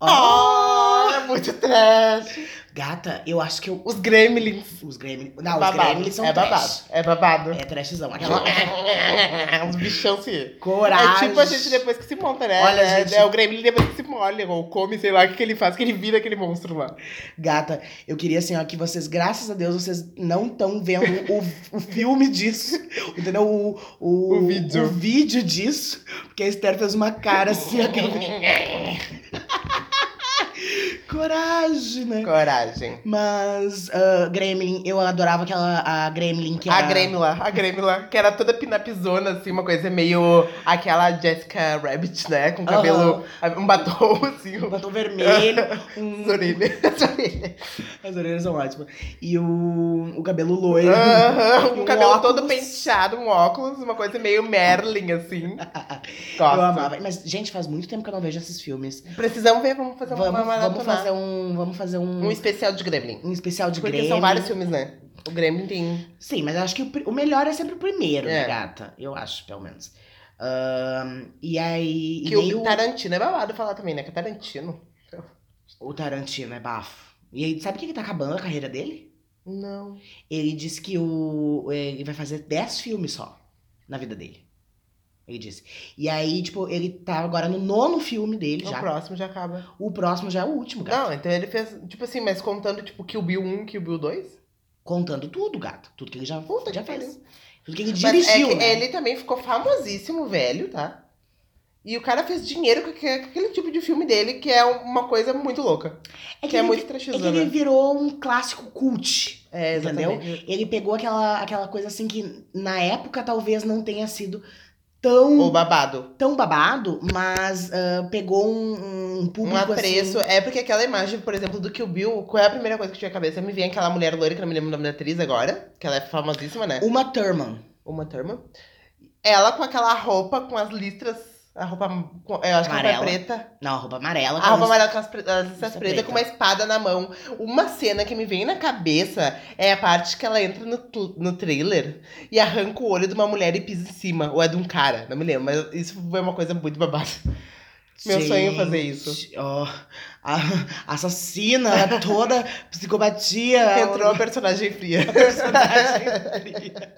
Oh! Oh, é muito trash. Gata, eu acho que eu. Os Gremlins. Os Gremlins. Não, os babado. Gremlins são é babado. trash. É babado. É trashzão. Aquela. Os bichão se. Coragem. É tipo a gente depois que se monta, né? Olha, é, gente. é o Gremlin depois que se molha, ou come, sei lá, o que, que ele faz, que ele vira aquele monstro lá. Gata, eu queria assim, ó, que vocês, graças a Deus, vocês não estão vendo o, o filme disso. Entendeu? O, o, O vídeo. O vídeo disso. Porque a Esther fez uma cara assim, aquela. Coragem, né? Coragem. Mas, ah, Gremlin, eu adorava aquela a Gremlin que A era. Gremla, a Gremla, que era toda pinapizona, assim, uma coisa meio aquela Jessica Rabbit, né? Com cabelo, um batom, assim, Um um... batom vermelho, um, as orelhas. as orelhas. As orelhas são ótimas. E o, o cabelo loiro. Aham, E um cabelo todo óculos. penteado, um óculos, uma coisa meio Merlin, assim. Eu Gosto. amava. Mas, gente, faz muito tempo que eu não vejo esses filmes. Precisamos ver, vamos fazer uma Vamos, vamos maratona. fazer um. Vamos fazer um, Um especial de Gremlin. um especial de Porque Gremlin. são vários filmes, né? O Gremlin tem. Sim, mas eu acho que o, o melhor é sempre o primeiro, né, É. gata? Eu acho, pelo menos. E aí. e Que nem o Tarantino é babado falar também, né? Que é Tarantino. o Tarantino é bafo. E aí, sabe o que, que tá acabando a carreira dele? Não. Ele disse que o, ele vai fazer 10 filmes só na vida dele. Ele disse. E aí, tipo, ele tá agora no nono filme dele O já. próximo já acaba. O próximo já é o último, gato. Não, então ele fez, tipo assim, mas contando, tipo, Kill Bill 1, Kill Bill 2? Contando tudo, gato. Tudo que ele já, Puta já que fez. pariu. Tudo que ele Mas dirigiu, é que né? ele também ficou famosíssimo, velho, tá? E o cara fez dinheiro com aque- com aquele tipo de filme dele, que é uma coisa muito louca. É Que é ele- muito É que ele virou um clássico cult. É, Entendeu? exatamente. Ele pegou aquela, aquela coisa assim que na época talvez não tenha sido tão, O babado. tão babado, mas ah, pegou um, um público Um apreço. assim. É porque aquela imagem, por exemplo, do Kill Bill, qual é a primeira coisa que tinha na cabeça? Me vem aquela mulher loira, que não me lembro o nome da atriz agora, que ela é famosíssima, né? Uma Thurman. Uma turma. Ela com aquela roupa, com as listras. A roupa. com- Eu acho que a roupa é preta. Não, roupa amarela. A roupa amarela com as, as Lista pretas preta. com uma espada na mão. Uma cena que me vem na cabeça é a parte que ela entra no, no trailer e arranca o olho de uma mulher e pisa em cima. Ou é de um cara, não me lembro. Mas isso foi uma coisa muito babada. Meu sonho é fazer isso. Gente, Ó, a assassina, ela toda psicopatia. Entrou a personagem fria. personagem fria.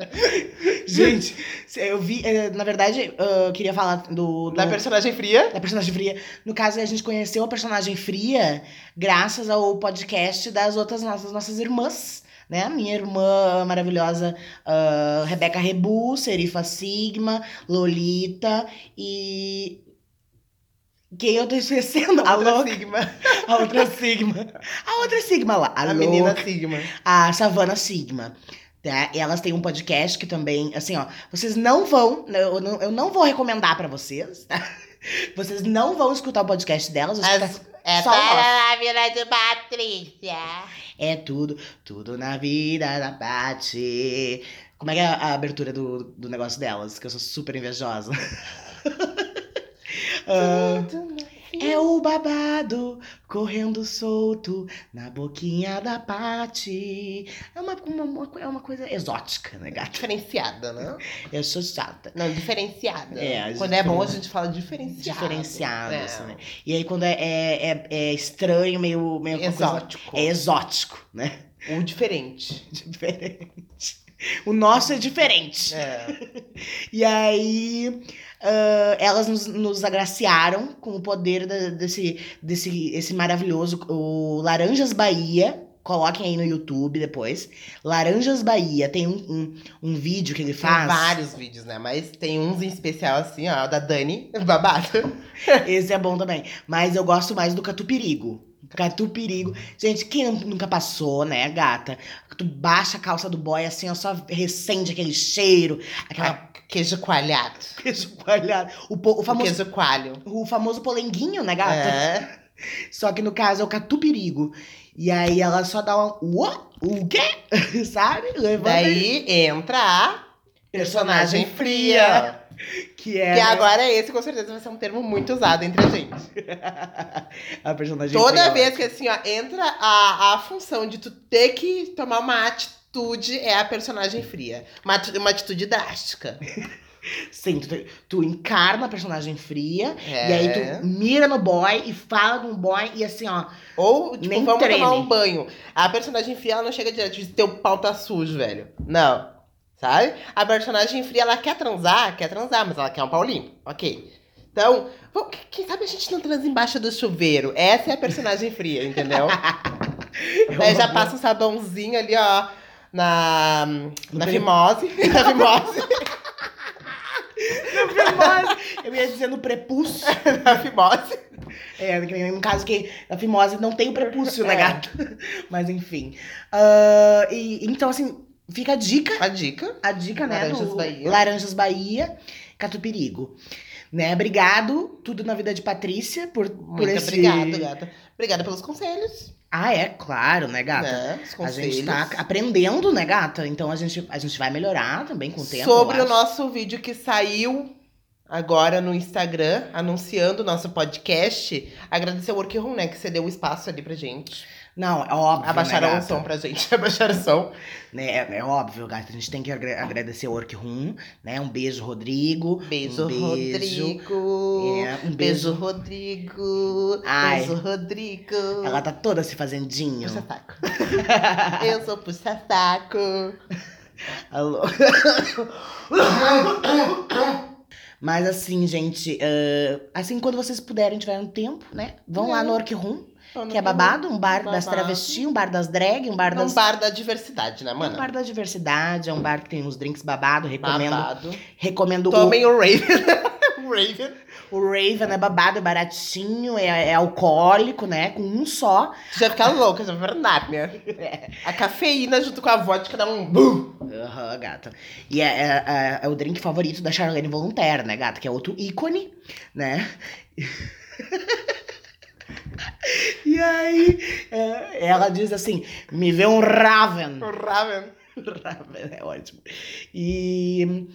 Gente, eu vi, eh, na verdade, eu queria falar do, do Da personagem fria. da personagem fria. No caso, a gente conheceu a personagem fria graças ao podcast das outras nossas, nossas irmãs. Né? A minha irmã maravilhosa, ah, Rebeca Rebu, Serifa Sigma, Lolita e. Quem eu tô esquecendo? A A, outra louca, Sigma. a outra Sigma. A outra Sigma lá. A, A menina Sigma. a Savana Sigma. Tá? E elas têm um podcast que também, assim, ó, vocês não vão, eu não, eu não vou recomendar pra vocês, tá? Vocês não vão escutar o podcast delas, As, é Só para nós. a vida de Patrícia. é tudo, tudo na vida da Paty. Como é que é a abertura do, do negócio delas? Que eu sou super invejosa. Ah, é o babado correndo solto na boquinha da Paty. É uma, uma, uma- é uma coisa exótica, né, gata? Diferenciada, né? Eu sou chata. Não, diferenciada. É, Quando é bom, a gente fala diferenciado. Diferenciado, É. assim, né? E aí, quando é, é, é, é estranho, meio. meio uma coisa- Exótico. é exótico, né? Ou diferente. Diferente. O nosso é diferente. É. E aí, ah, elas nos, nos agraciaram com o poder da- desse, desse esse maravilhoso, o Laranjas Bahia. Coloquem aí no YouTube depois. Laranjas Bahia. Tem um, um, um vídeo que ele Tem faz. vários vídeos, né? Mas tem uns em especial, assim, ó, da Dani, babado. Esse é bom também. Mas eu gosto mais do Catupirigo. Catupirigo. Gente, quem nunca passou, né, gata? Tu baixa a calça do boy assim, ó, só recende aquele cheiro, aquela Ah, queijo coalhado. queijo coalhado. O, po- o O famoso, queijo coalho. o famoso polenguinho, né, gata? É. Só que no caso é o catupirigo. E aí ela só dá uma. Uó? O quê? Sabe? Levanta Daí entra a personagem fria. Que é. Que agora esse com certeza vai ser um termo muito usado entre a gente. a personagem Toda vez que assim, ó, entra a, a função de tu ter que tomar uma atitude, é a personagem fria. Uma, uma atitude drástica. Sim, tu, tu encarna a personagem fria. É. E aí tu mira no boy e fala com o boy e assim, ó. Ou, tipo, Nem vamos treme. tomar um banho. A personagem fria, ela não chega direto de teu pau tá sujo, velho. Não. Sabe? A personagem fria, ela quer transar, quer transar, mas ela quer um pau limpo. Ok. Então, quem sabe a gente não transa embaixo do chuveiro? Essa é a personagem fria, entendeu? é Daí já passa um sabãozinho ali, ó, na, na peri- fimose. na fimose. fimose. Eu ia dizer no prepúcio. na fimose. É, no caso que a fimose não tem o prepúcio, né, É. gata? Mas enfim. Ah, e, então, assim, fica a dica. A dica. A dica, né? Laranjas do Bahia. Laranjas Bahia, Catupirigo. Né? Obrigado, tudo na vida de Patrícia, por, por Muito esse... obrigada, gata. Obrigada pelos conselhos. Ah, é, claro, né, gata? Né? A gente tá aprendendo, né, gata? Então a gente, a gente vai melhorar também com o tempo. Sobre o nosso vídeo que saiu agora no Instagram, anunciando o nosso podcast, agradecer o Workroom, né? Que cedeu o espaço ali pra gente. Não, é óbvio. Abaixaram né, o som pra gente. Abaixaram o som. Né, é, é óbvio, gata. A gente tem que agra- agradecer o Workroom, né? Um beijo, Rodrigo. Beijo, um beijo. Rodrigo. É, um Beijo, beijo. Rodrigo. Ai. Beijo, Rodrigo. Ela tá toda se fazendinho. Puxa saco. Eu sou puxa saco. Alô. Mas assim, gente, ah, assim, quando vocês puderem, tiverem tempo, né? Vão lá no Workroom, que é babado, um bar das Babado. travestis, um bar das drag, um bar É um das. bar da diversidade, né, É um mano? bar da diversidade, é um bar que tem uns drinks babado, recomendo. Babado. Recomendo o, Tomem o Raven. o Raven. o Raven, é babado, é baratinho, é, é alcoólico, né? Com um só. Tu já fica louca, já vai né? A cafeína junto com a vodka dá um bum. Aham, gata. E é, é- é- é o drink favorito da Charlene Volontaire, né, gata? Que é outro ícone, né? e aí, é, ela diz assim: me vê um Raven. O Raven. Raven é ótimo. E.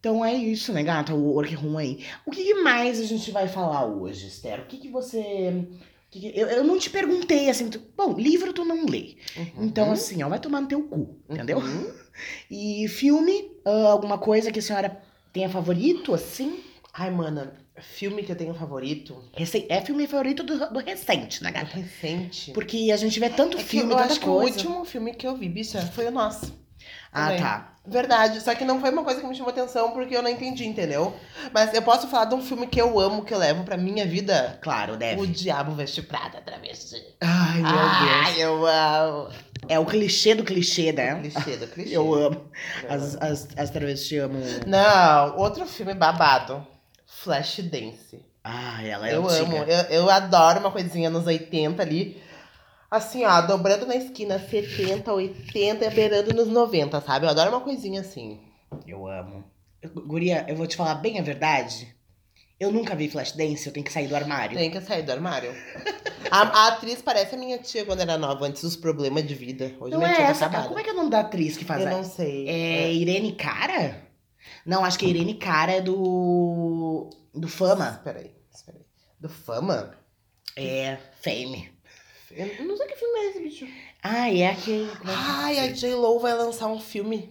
Então é isso, né, gata? O workroom aí. O que mais a gente vai falar hoje, Esther? O que que você. o que que- Eu, eu não te perguntei assim. tu- Bom, livro tu não lê. Então, assim, ó, vai tomar no teu cu, entendeu? Uhum. E filme, ah, alguma coisa que a senhora tenha favorito, assim? Ai, mana, filme que eu tenho favorito. Recen- É filme favorito do, do recente, né, gata? Recente. Porque a gente vê tanto É filme, eu acho que coisa. o último filme que eu vi, bicha, foi o nosso. Ah, também. tá. Verdade, só que não foi uma coisa que me chamou atenção porque eu não entendi, entendeu? Mas eu posso falar de um filme que eu amo, que eu levo pra minha vida. Claro, deve. O Diabo Veste Prada, travesti. Ai, meu Deus. Ai, eu amo. É o clichê do clichê, né? Clichê do clichê. Eu amo. As, as, as travestis amam. Não, outro filme babado. Flashdance. Ai, ela é eu antiga. amo. Eu, eu adoro uma coisinha nos 80 ali. Assim, ó, dobrando na esquina 70, 80 e beirando nos 90, sabe? Eu adoro uma coisinha assim. Eu amo. Guria, eu vou te falar bem a verdade. Eu nunca vi Flashdance, eu tenho que sair do armário. Tem que sair do armário. A, a atriz parece a minha tia quando era nova, antes dos problemas de vida. Hoje Não minha é tia tá essa, acabada. Como é que é o nome da atriz que faz Eu a- não sei. É Irene Cara? Não, acho que a Irene Cara é do. do Fama. Espera aí, espera aí. Do Fama? É. Fame. Eu não sei que filme é esse, bicho. Ah, é aquele. Ai, a J-Lo vai lançar um filme.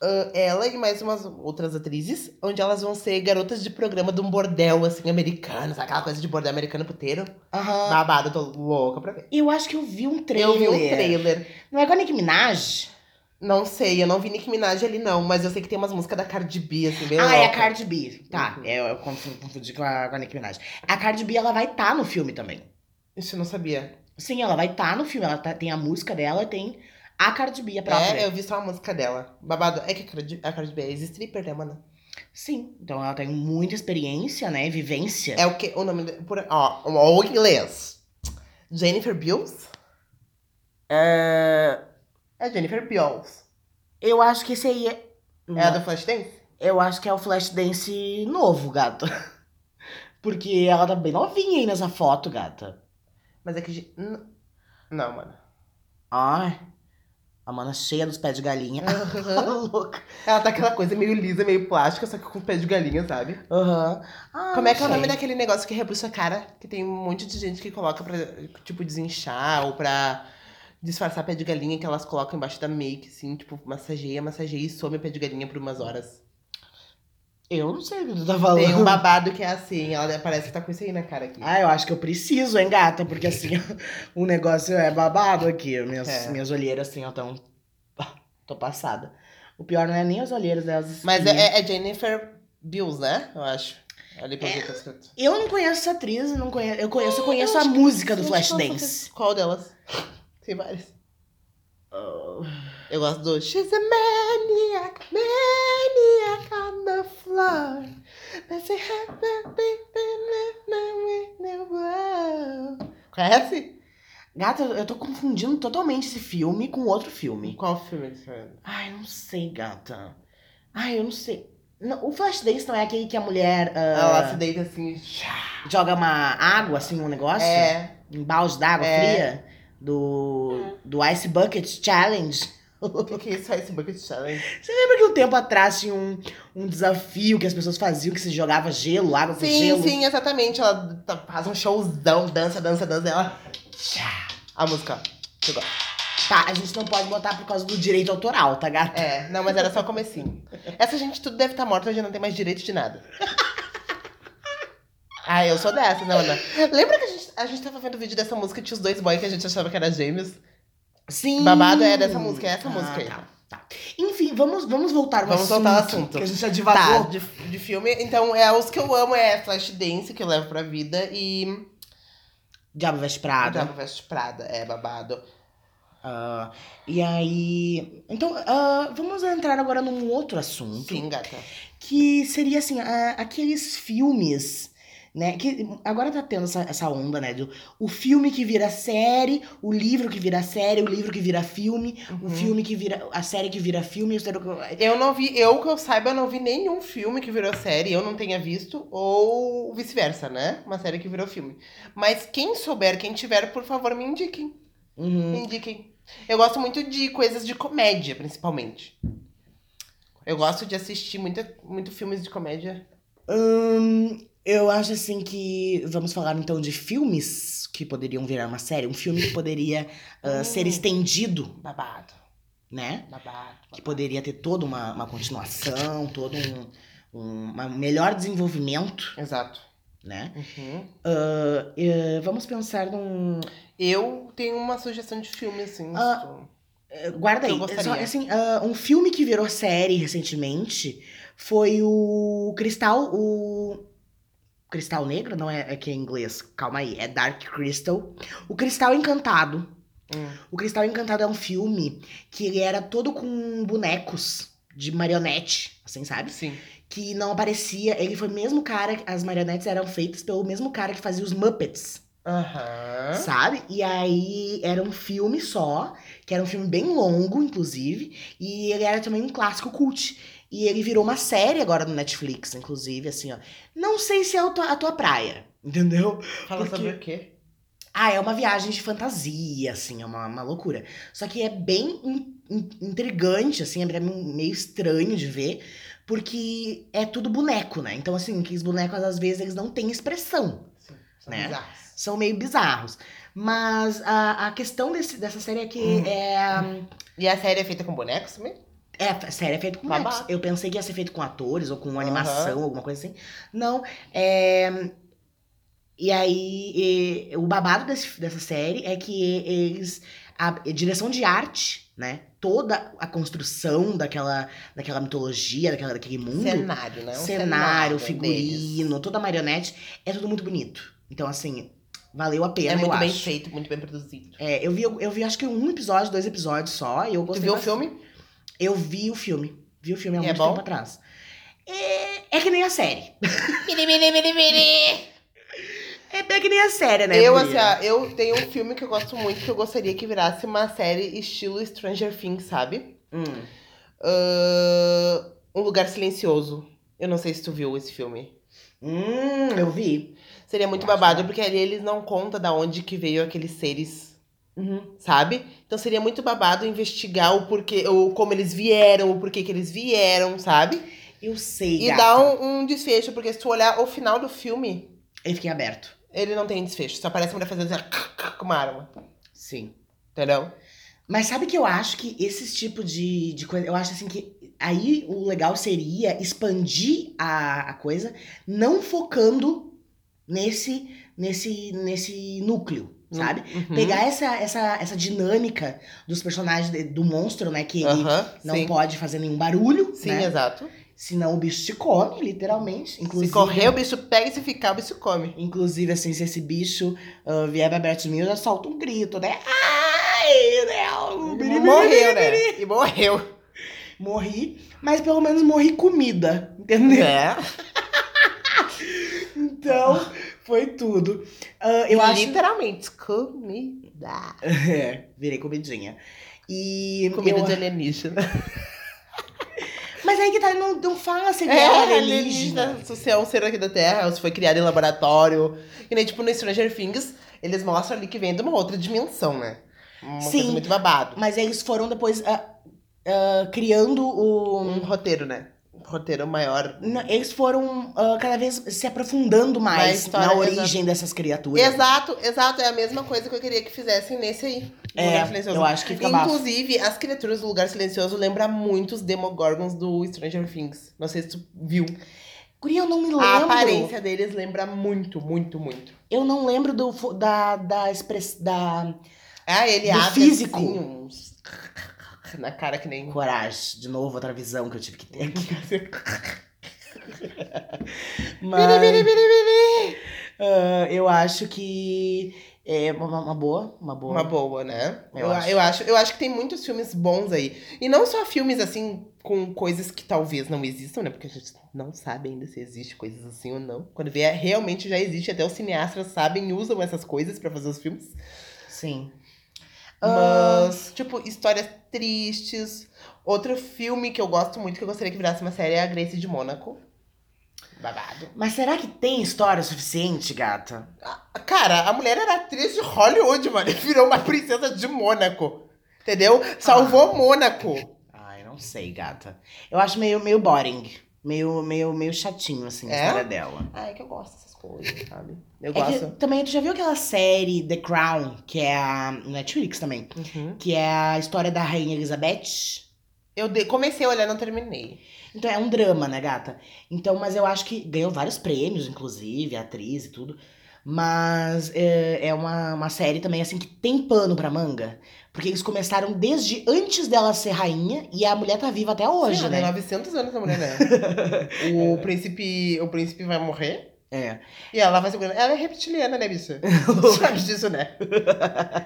ah, ela e mais umas outras atrizes, onde elas vão ser garotas de programa de um bordel, assim, americano, sabe? Aquela coisa de bordel americano puteiro. Aham. Babado, eu tô louca pra ver. Eu acho que eu vi um trailer. Eu vi um trailer. Não é com a Nicki Minaj? Não sei, eu não vi Nicki Minaj ali não, mas eu sei que tem umas músicas da Cardi B, assim, bem Ah, é a louca. Cardi B. Tá, Uhum. é, eu confundi, com, a, com a Nicki Minaj. A Cardi B, ela vai estar no filme também. Isso eu não sabia. Sim, ela vai estar no filme. Ela tá- tem a música dela e tem a Cardi B, a própria. É, eu vi só a música dela. Babado. É que a Cardi, a Cardi B é ex-stripper, né, mano? Sim, então ela tem muita experiência, né? Vivência. É o que? O nome. Por, ó, o inglês. Jennifer Beals? É, É Jennifer Beals. eu acho que esse aí é. É a do Flashdance? Eu acho que é o Flashdance novo, gata. Porque ela tá bem novinha aí nessa foto, gata. Mas é que. Não, mano. Ai, a mana cheia dos pés de galinha. louca. Ela tá aquela coisa meio lisa, meio plástica, só que com pé de galinha, sabe? Aham. Ah, Como é que é o nome daquele negócio que rebuxa a cara? Que tem um monte de gente que coloca pra, tipo, desinchar ou pra disfarçar pé de galinha que elas colocam embaixo da make, assim, tipo, massageia, massageia e some o pé de galinha por umas horas. Eu não sei o que tu tá falando. Tem um babado que é assim, ela parece que tá com isso aí na cara aqui. Ah, eu acho que eu preciso, hein, gata? Porque assim, o negócio é babado aqui. Minhas, É. minhas olheiras, assim, ó, tão. Tô passada. O pior não é nem as olheiras delas. Mas é, é- é Jennifer Bills, né? Eu acho. Ali pra É. ver que tá escrito. Eu não conheço essa atriz, não conheço. Eu conheço, eu Eu conheço a acho que- música do Eu Flashdance. Qual delas? Tem várias. Oh. Eu gosto do She's a maniac, maniac on the floor. How the people Conhece? Gata, eu tô confundindo totalmente esse filme com outro filme. Qual filme que você? Ai, não sei, gata. Ai, eu não sei. Não, o Flashdance não é aquele que a mulher ah, Ela se deita assim. joga uma água, assim, um negócio? É. Um balde d'água É. fria? Do, do Ice Bucket Challenge? O que, que é isso? Esse Bucket Challenge? Você lembra que um tempo atrás tinha um, um desafio que as pessoas faziam que se jogava gelo, água com Sim, gelo? sim, exatamente. Ela tá- faz um showzão, dança, dança, dança. Ela. Tchá. A música. Gosta? Tá, a gente não pode botar por causa do direito autoral, tá, gata? É, não, mas era só o comecinho. Essa gente tudo deve estar morta, já não tem mais direito de nada. Ah, eu sou dessa, não, Ana. Lembra que a gente, a gente tava vendo o vídeo dessa música e tinha os dois boys que a gente achava que era gêmeos? Sim. Babado é dessa música, é essa Ah, música aí. Tá, tá. Enfim, vamos, vamos voltar ao Vamos assunto. voltar ao assunto. Que a gente já Tá, divagou. de, de filme. Então, é os que eu amo é Flashdance, que eu levo pra vida, e. Diabo Veste Prada. Diabo Veste Prada, é babado. Ah, e aí. Então, ah, vamos entrar agora num outro assunto. Sim, gata. Que seria assim, ah, aqueles filmes. Né, que agora tá tendo essa, essa onda, né? Do, o filme que vira série, o livro que vira série, o livro que vira filme, o Uhum. filme que vira. a série que vira filme, o que- Eu não vi, eu que eu saiba, eu não vi nenhum filme que virou série, eu não tenha visto, ou vice-versa, né? Uma série que virou filme. Mas quem souber, quem tiver, por favor, me indiquem. Me Uhum. indiquem. Eu gosto muito de coisas de comédia, principalmente. Eu gosto de assistir muita, muito filmes de comédia. Hum, eu acho assim que. Vamos falar então de filmes que poderiam virar uma série. Um filme que poderia Hum. ser estendido, Babado. né? Babado. Que poderia ter toda uma, uma continuação, todo um, um uma melhor desenvolvimento, Exato. né? Uhum. Ah, eh, vamos pensar num. Eu tenho uma sugestão de filme, assim. Ah, eh, Guarda aí. Só, assim, um filme que virou série recentemente foi o Cristal. O. Cristal Negro? Não é, é que é em inglês. Calma aí. É Dark Crystal. O Cristal Encantado. Hum. O Cristal Encantado é um filme que ele era todo com bonecos de marionete, assim, sabe? Sim. Que não aparecia. Ele foi o mesmo cara. As marionetes eram feitas pelo mesmo cara que fazia os Muppets. Aham. Sabe? E aí era um filme só, que era um filme bem longo, inclusive, e ele era também um clássico cult. E ele virou uma série agora no Netflix, inclusive, assim, ó. Não sei se é a tua, a tua praia, entendeu? Fala Porque- sobre o quê? Ah, é uma viagem de fantasia, assim, é uma, uma loucura. Só que é bem in- in- intrigante, assim, é meio estranho de ver, porque é tudo boneco, né? Então, assim, que os bonecos, às vezes, eles não têm expressão Sim, são Né? bizarros. são meio bizarros. Mas a, a questão desse, dessa série é que Hum. é, E a série é feita com bonecos também? É. A série é feita com. Babado. Eu pensei que ia ser feito com atores ou com Aham. animação, alguma coisa assim. Não. É. E aí, e- o babado desse- dessa série é que eles. A, a direção de arte, né? Toda a construção daquela, daquela mitologia, daquela, daquele mundo. Cenário, né? Um cenário, deles. figurino, toda a marionete, é tudo muito bonito. Então, assim, valeu a pena, É muito eu bem acho. feito, muito bem produzido. É, eu vi, eu vi acho que um episódio, dois episódios só, e eu Tu gostei viu o bastante. filme? Eu vi o filme. Vi o filme há E é muito tempo atrás. É, é que nem a série. É bem que nem a série, né? eu, assim, ó, eu tenho um filme que eu gosto muito, que eu gostaria que virasse uma série estilo Stranger Things, sabe? Hum. Ah, um Lugar Silencioso. Eu não sei se tu viu esse filme. Hum, eu vi. Seria muito Eu babado, que- porque ali eles não contam da onde que veio aqueles seres, Uhum. sabe? Então seria muito babado investigar o porquê, ou como eles vieram, o porquê que eles vieram, sabe? Eu sei, E gata. dar um, um desfecho, porque se tu olhar o final do filme, Ele fiquei aberto. ele não tem desfecho. Só aparece a mulher fazendo assim, com uma arma. Sim. Entendeu? Mas sabe que eu acho que esses tipos de, de coisa. Eu acho assim que. Aí o legal seria expandir a, a coisa, não focando nesse, nesse, nesse núcleo, sabe? Uhum. Pegar essa, essa, essa dinâmica dos personagens do monstro, né? Que ele Aham, não sim. pode fazer nenhum barulho, Sim, né? exato. Senão o bicho te come, literalmente. Inclusive, Se correr, o bicho pega e se ficar, o bicho come. Inclusive, assim, se esse bicho ah, vier pra perto de mim, eu já solto um grito, né? Ai, né? Morreu, né? E morreu. Morri, mas pelo menos morri comida, entendeu? É. Então, foi tudo. Ah, eu acho. Literalmente, comida. É, virei comidinha. E. Comida eu- de alienígena. Mas aí que tá, não, não fala se ele É, é alienígena. Se você é um ser aqui da Terra, ou se foi criado em laboratório. E nem, tipo, no Stranger Things, eles mostram ali que vem de uma outra dimensão, né? Uma Sim. muito babado. Mas eles foram depois ah, ah, criando o. Um roteiro, né? Roteiro maior. Eles foram ah, cada vez se aprofundando mais história, na origem dessas criaturas. Exato, exato. É a mesma coisa que eu queria que fizessem nesse aí. É, Lugar Silencioso. eu acho que fica bafo. Inclusive, as criaturas do Lugar Silencioso lembram muito os Demogorgons do Stranger Things. Não sei se tu viu. Guria, eu não me lembro. A aparência deles lembra muito, muito, muito. Eu não lembro do, da, da express, da Ah, ele Do abre físico. assim, uns... na cara que nem... coragem. De novo, outra visão que eu tive que ter aqui. Mas biri, biri, biri. ah, eu acho que é uma, uma boa, uma boa. Uma boa, né? Eu Eu, acho. eu, acho. eu acho que tem muitos filmes bons aí. E não só filmes, assim, com coisas que talvez não existam, né? Porque a gente não sabe ainda se existe coisas assim ou não. Quando vier, realmente já existe. Até os cineastas sabem e usam essas coisas pra fazer os filmes. Sim. Ah, Mas, tipo, histórias tristes. Outro filme que eu gosto muito, que eu gostaria que virasse uma série, é A Grace de Mônaco. Babado. mas será que tem história suficiente, gata? Cara, a mulher era atriz de Hollywood, mano. E virou uma princesa de Mônaco. Entendeu? Salvou Mônaco. Ai, não sei, gata. Eu acho meio, meio boring. Meio, meio, meio chatinho, assim, a É? história dela. Ah, é que eu gosto dessas coisas, sabe? Eu É que gosto. também, tu já viu aquela série The Crown, que é a Netflix também, Uhum. que é a história da Rainha Elizabeth? Eu de- comecei a olhar, não terminei. Então é um drama, né, gata? Então, mas eu acho que ganhou vários prêmios, inclusive, atriz e tudo. Mas é, é uma, uma série também, assim, que tem pano pra manga. Porque eles começaram desde antes dela ser rainha e a mulher tá viva até hoje, Sim, né? tem 900 anos essa mulher, né? o, príncipe, o príncipe vai morrer É. e ela vai segurando. Ela é reptiliana, né, bicha? Sabe disso, né?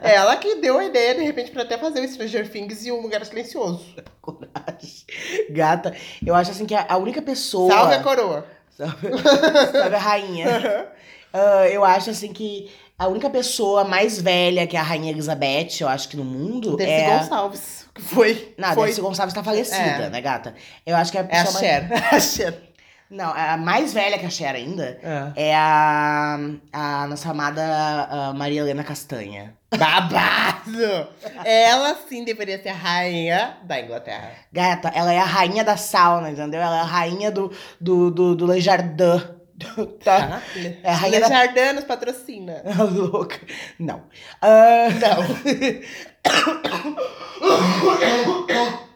É ela que deu a ideia, de repente, pra até fazer o Stranger Things e um lugar silencioso. Coragem. Gata, eu acho assim que a, a única pessoa. Salve a coroa. Sabe, sabe a rainha? Ah, eu acho assim que a única pessoa mais velha que a Rainha Elizabeth, eu acho que no mundo, Dercy é. a- Gonçalves. Que foi. Não, a foi. Dercy Gonçalves tá falecida, É. né, gata? Eu acho que a É a pessoa Cher. mais... a Cher. Não, a mais velha que a Cher ainda é a, a nossa amada ah, Maria Helena Castanha. Babado! Ela sim deveria ser a rainha da Inglaterra. Gata, ela é a rainha da sauna, entendeu? Ela é a rainha do, do, do, do Le Jardin. Tá? É a rainha da... Jardin nos patrocina. Louca. Não. Ah, Não.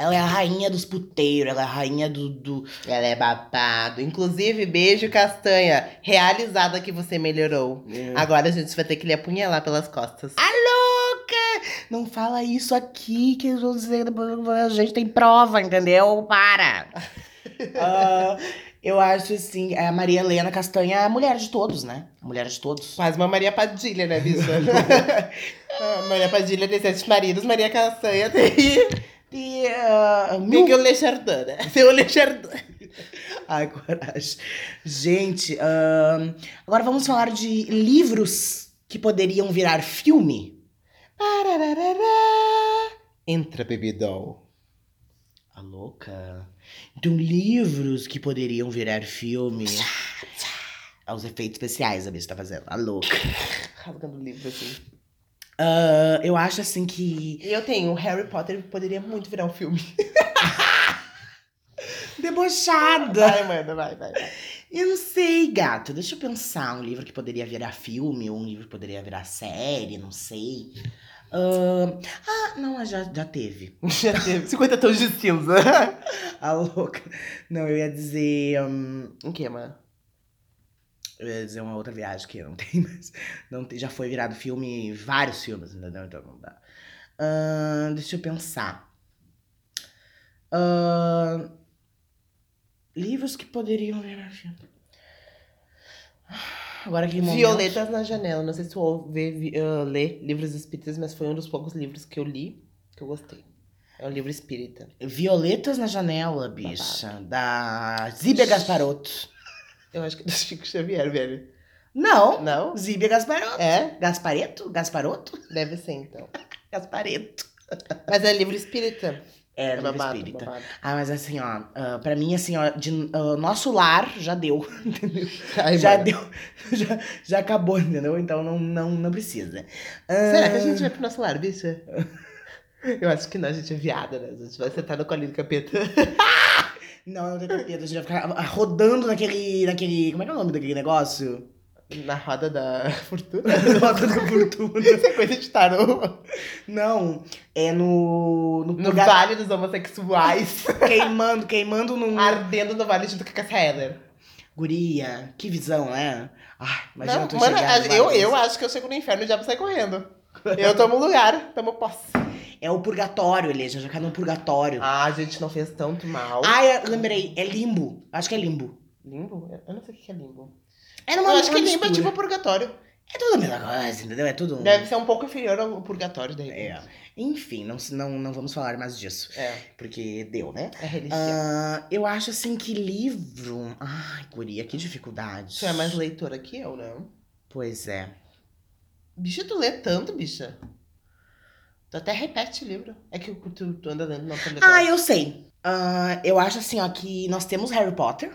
Ela é a rainha dos puteiros, ela é a rainha do. do... Ela é babado. Inclusive, beijo, Castanha. Realizada que você melhorou. Agora a gente vai ter que lhe apunhalar pelas costas. A louca! Não fala isso aqui, que eles vão dizer a gente tem prova, entendeu? Para! Ah, eu acho assim, a Maria Helena Castanha é a mulher de todos, né? A mulher de todos. Quase uma Maria Padilha, né, bicha? Ah, Maria Padilha tem sete maridos, Maria Castanha tem. E, ah, Tem mil... que o Le Chardin, né? Tem o Le Chardin. Ai, coragem. Gente, ahn, agora vamos falar de livros que poderiam virar filme. Entra, baby doll. A louca. Então, livros que poderiam virar filme. Ah, Os efeitos especiais a bicha tá fazendo. A louca. Rasgando livro assim. Ah, eu acho assim que. Eu tenho, Harry Potter poderia muito virar um filme. Debochada! Vai, mano, vai, vai. vai. Eu não sei, gato. Deixa eu pensar. Um livro que poderia virar filme, ou um livro que poderia virar série, não sei. Ah, ah, não, mas já, já teve. Já teve 50 tons de cinza. A louca. Não, eu ia dizer. hum, O que, mano? eu ia dizer uma outra viagem que não tem mais. Não tem, já foi virado filme, vários filmes, entendeu? Então não dá. Ah, deixa eu pensar. Ah, livros que poderiam virar filme. Agora que momento. Violetas na Janela. Não sei se tu ouve, vi- ah, lê livros espíritas, mas foi um dos poucos livros que eu li que eu gostei. É um livro espírita. Violetas na janela, bicha. Da Zíbia Gasparotto. Eu acho que é do Chico Xavier, velho. Não. Não? Zíbia Gasparotto. É? Gaspareto? Gasparotto? Deve ser, então. Gaspareto. Mas é livro espírita. É, É babado, espírita. babado. Ah, mas assim, ó, ah, pra mim, assim, ó, de, ah, nosso lar já deu, entendeu? Ai, já mano. deu, já, já acabou, entendeu? Então não, não, não precisa. Ah, Será que a gente vai pro nosso lar, bicha? Eu acho que não, a gente é viada, né? A gente vai sentar no colinho do capeta. Não, não tem capeta, a gente vai ficar ah, rodando naquele, naquele, como é que é o nome daquele negócio? Na roda da fortuna. Rodando com a fortuna. Isso é coisa de tarô. Não, é no, no, No purga- vale dos homossexuais. queimando, queimando num... Ardendo no vale junto com a Cassia Heller. Guria, que visão, né? Ai, imagina Não, tu mano, chegar eu, eu acho que eu chego no inferno e o diabo sai correndo. Eu tomo lugar, tomo posse. É o purgatório, ele já cai no purgatório. Ah, a gente não fez tanto mal. Ah, lembrei, é limbo. Acho que é limbo. Limbo? Eu não sei o que é limbo. É Eu numa acho que uma limbo é mistura. tipo purgatório. É tudo a mesma coisa, entendeu? É tudo. Deve ser um pouco inferior ao purgatório, repente. É. Enfim, não, não, não vamos falar mais disso. É, Porque deu, né? é religião. Ah, eu acho assim que livro. Ai, guria, que dificuldade. Tu é mais leitora que eu, não? Pois é. Bicha, tu lê tanto, bicha. Tu até repete livro. É que tu, tu anda lendo, não tá. Ah, eu sei. Ah, eu acho assim, ó, que nós temos Harry Potter,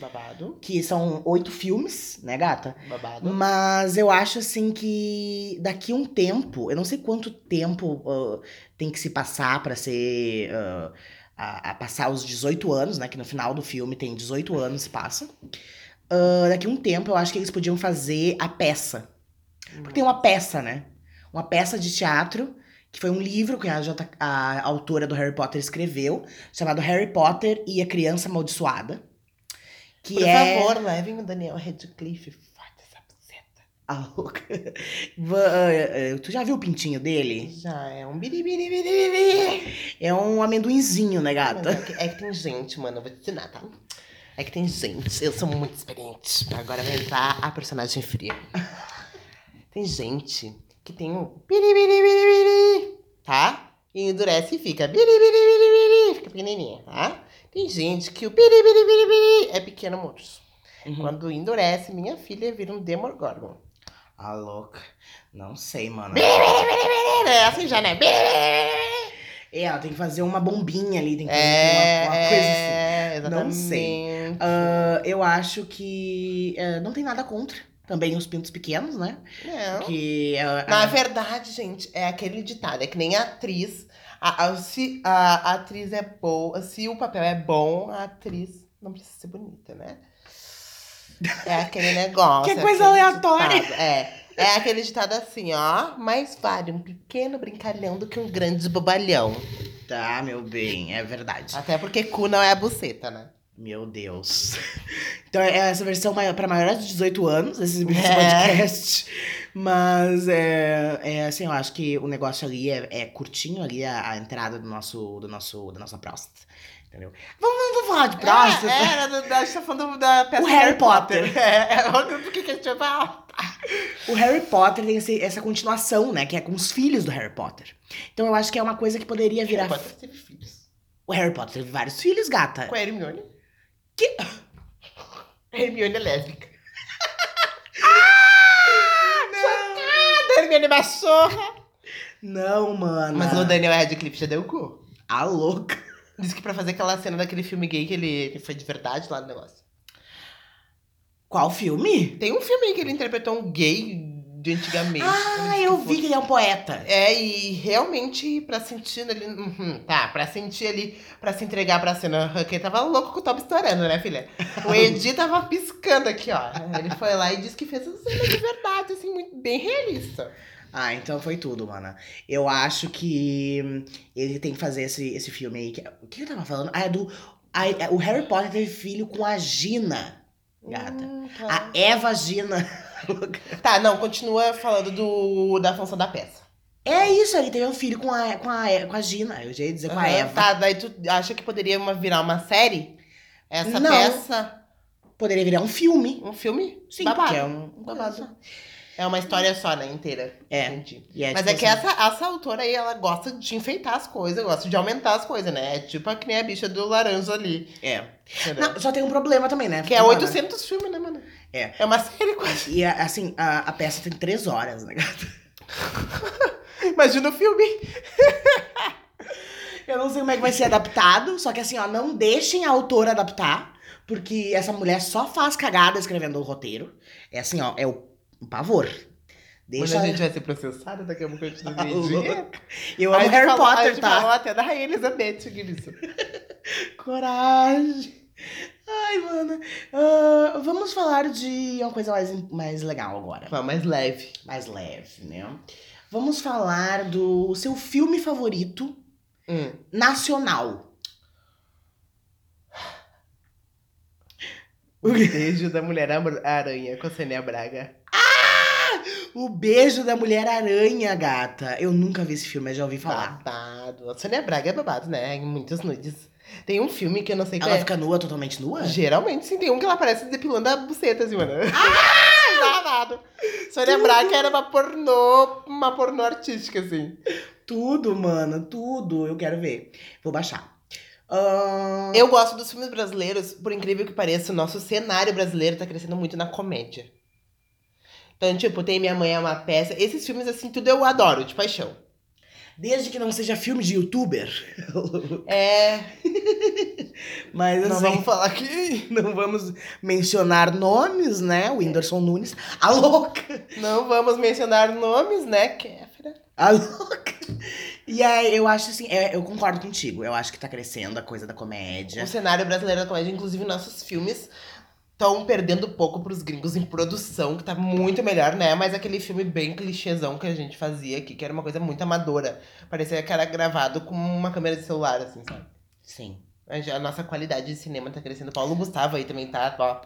Babado, que são oito filmes, né, gata? babado. Mas eu acho assim que daqui um tempo, eu não sei quanto tempo ah, tem que se passar pra ser. ah, a, a passar os 18 anos, né? Que no final do filme tem 18 anos se passa. Ah, daqui a um tempo eu acho que eles podiam fazer a peça. Porque tem uma peça, né? Uma peça de teatro, que foi um livro que a, J- a autora do Harry Potter escreveu, chamado Harry Potter e a Criança Amaldiçoada. Que Por é. favor, levem o Daniel Radcliffe. Foda essa buceta. A louca. Va- eh, eh, tu já viu o pintinho dele? Já é um biribiribiribiri. É um amendoinzinho, né, gata? É que, é que tem gente, mano, eu vou te ensinar, tá? É que tem gente, eu sou muito experiente. Agora vai entrar a personagem fria. Tem gente que tem um biribiribiribiri, tá? E endurece e fica biribiribiribiri, fica pequenininha, tá? Tem gente que o biribiribiribiri é pequeno moço. Uhum. Quando endurece, minha filha vira um Demogorgon. A louca. Não sei, mano. É assim já, né? É, ela tem que fazer uma bombinha ali, tem que É, fazer uma, uma coisa assim. é. Não sei. Ah, eu acho que eh, não tem nada contra. Também os pintos pequenos, né? Não. Que ah, Na ah, verdade, gente, é aquele ditado, é que nem a atriz. A, a- se a, atriz é boa, se o papel é bom, a atriz não precisa ser bonita, né? É aquele negócio. Que é coisa aquele aleatória. ditado, É. É aquele ditado assim, ó. Mais vale um pequeno brincalhão do que um grande bobalhão. Tá, meu bem, é verdade. Até porque cu não é a buceta, né? Meu Deus. Então é essa versão maior, pra maiores de 18 anos, esse, esse É. podcast. Mas é, é assim, eu acho que o negócio ali é, é curtinho ali a, a entrada do nosso, do nosso, da nossa próstata. Entendeu? Vamos, vamos falar de próstata. É, do, da, a gente tá falando da peça O do Harry Potter. É, é, por que que a gente vai falar? O Harry Potter tem esse- essa continuação, né? Que é com os filhos do Harry Potter. Então eu acho que é uma coisa que poderia virar. Harry Potter teve filhos. O Harry Potter teve vários filhos, gata. Com a Hermione. Que? Hermione é lésbica. Ah! Chocada! Hermione machorra! Não, mano. Mas o Daniel Radcliffe já deu o cu. A louca. Diz que pra fazer aquela cena daquele filme gay que ele que foi de verdade lá no negócio. Qual filme? Tem um filme que ele interpretou um gay de antigamente. Ah, eu vi que ele é um poeta. É, e realmente, pra sentir ali. uhum, tá, pra sentir ali, pra se entregar pra cena. Quem tava louco com o top estourando, né, filha? O Edi tava piscando aqui, ó. Ele foi lá e disse que fez a cena de verdade, assim, muito bem realista. Ah, então foi tudo, mana. Eu acho que hum, ele tem que fazer esse, esse filme aí. que- O que eu tava falando? Ah, é do. a- é- o Harry Potter teve filho com a Gina. Gata. Hum, A tá. Eva Gina. tá, não, continua falando do, da função da peça. É isso, ele teve um filho com a, com a, com a Gina. Eu já ia dizer com a Aham, Eva. Tá, daí tu acha que poderia uma, virar uma série? Essa Não. peça? Poderia virar um filme. Um filme? Sim, Babado. é um. Babado. É uma história só, né? Inteira. É. Entendi. É, Mas tipo é que assim, essa, essa autora aí, ela gosta de enfeitar as coisas, gosta de aumentar as coisas, né? É tipo a que nem a bicha do laranja ali. É. Não, só tem um problema também, né? que é Mana, 800 filmes, né, mano? É. É uma série quase. E a- assim, a, a peça tem três horas, né, gata? Imagina o filme. Eu não sei como é que vai ser adaptado, só que assim, ó, não deixem a autora adaptar, porque essa mulher só faz cagada escrevendo o roteiro. É assim, ó, é o um pavor. Quando Deixa. a gente vai ser processado, daqui a pouco a gente não ganha dinheiro. Eu A amo Harry falou- A Potter, gente tá? falou até da Rainha Elizabeth, isso. Coragem. Ai, mano. Ah, vamos falar de uma coisa mais, mais legal agora. Vamos mais leve. Mais leve, né? Vamos falar do seu filme favorito Hum. nacional. O beijo da Mulher Aranha com a Sênia Braga. O Beijo da Mulher Aranha, gata. Eu nunca vi esse filme, mas já ouvi falar. Babado. A Sônia Braga é babado, né? Em muitos nudes. Tem um filme que eu não sei qual Ela é. fica nua, totalmente nua? Geralmente, sim. Tem um que ela aparece depilando a buceta, assim, mano. Ah! Babado. Sônia Braga era uma pornô, uma pornô artística, assim. Tudo, mano, tudo. Eu quero ver. Vou baixar. Ahn, Eu gosto dos filmes brasileiros, por incrível que pareça, o nosso cenário brasileiro tá crescendo muito na comédia. Então, tipo, tem Minha Mãe é uma peça. Esses filmes, assim, tudo eu adoro, de paixão. Desde que não seja filme de youtuber. É. Mas Não assim, vamos falar aqui. não vamos mencionar nomes, né? O Whindersson Nunes. A louca! Não vamos mencionar nomes, né, Kéfera? A louca! E aí, eu acho assim, é, eu concordo contigo. Eu acho que tá crescendo a coisa da comédia. O cenário brasileiro da comédia, inclusive nossos filmes, estão perdendo pouco pros gringos em produção, que tá muito melhor, né? Mas aquele filme bem clichêzão que a gente fazia aqui, que era uma coisa muito amadora. Parecia que era gravado com uma câmera de celular, assim, sabe? Sim. Mas A nossa qualidade de cinema tá crescendo. Paulo Gustavo aí também tá, ó.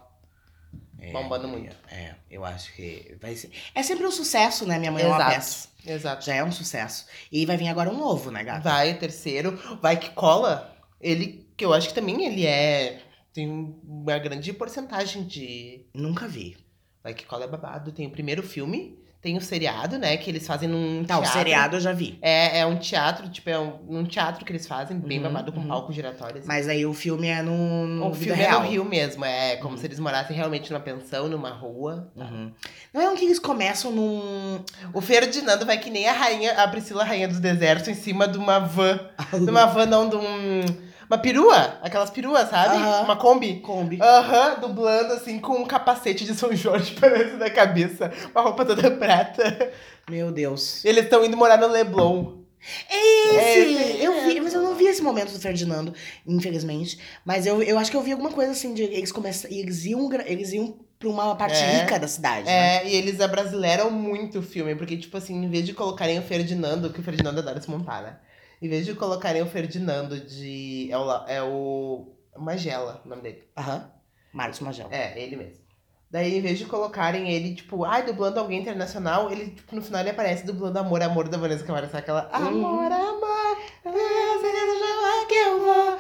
É, Bombando muito. É, eu acho que vai ser. É sempre um sucesso, né? Minha mãe é uma Exato. peça. Exato. Já é um sucesso. E vai vir agora um novo, né, gata? Vai, terceiro. Vai que cola. Ele, que eu acho que também ele é. Tem uma grande porcentagem de. Nunca vi. Vai que cola é babado. Tem o primeiro filme, tem o seriado, né? Que eles fazem num Tá, o teatro. seriado eu já vi. É, é um teatro, tipo, é um, um teatro que eles fazem, bem Uhum, babado, com uhum. palco giratório. assim. Mas aí o filme é no, no o filme real. é no Rio mesmo, é como Uhum. se eles morassem realmente numa pensão, numa rua. Uhum. Não é um que eles começam num. O Ferdinando vai que nem a rainha, a Priscila Rainha dos Desertos, em cima de uma van. De uma van, não, de um. Uma perua, aquelas peruas, sabe? Aham. Uma Kombi. Kombi. Aham, dublando assim com um capacete de São Jorge parece na cabeça, uma roupa toda prata. Meu Deus. Eles estão indo morar no Leblon. Esse! Esse, eu vi, é. mas eu não vi esse momento do Ferdinando, infelizmente. Mas eu, eu acho que eu vi alguma coisa assim de eles começam. Eles iam, gra- eles iam pra uma parte É. rica da cidade. né? É, e eles abrasileiram muito o filme, porque, tipo assim, em vez de colocarem o Ferdinando, que o Ferdinando adora se montar, né? Em vez de colocarem o Ferdinando de. É o, é o Magela, o nome dele. Aham. Marcos Magela. É, ele mesmo. Daí, em vez de colocarem ele, tipo, ai, dublando alguém internacional, ele, tipo, no final ele aparece dublando Amor, Amor da Vanessa Camargo. Sabe aquela. Amor, amor, que eu vou.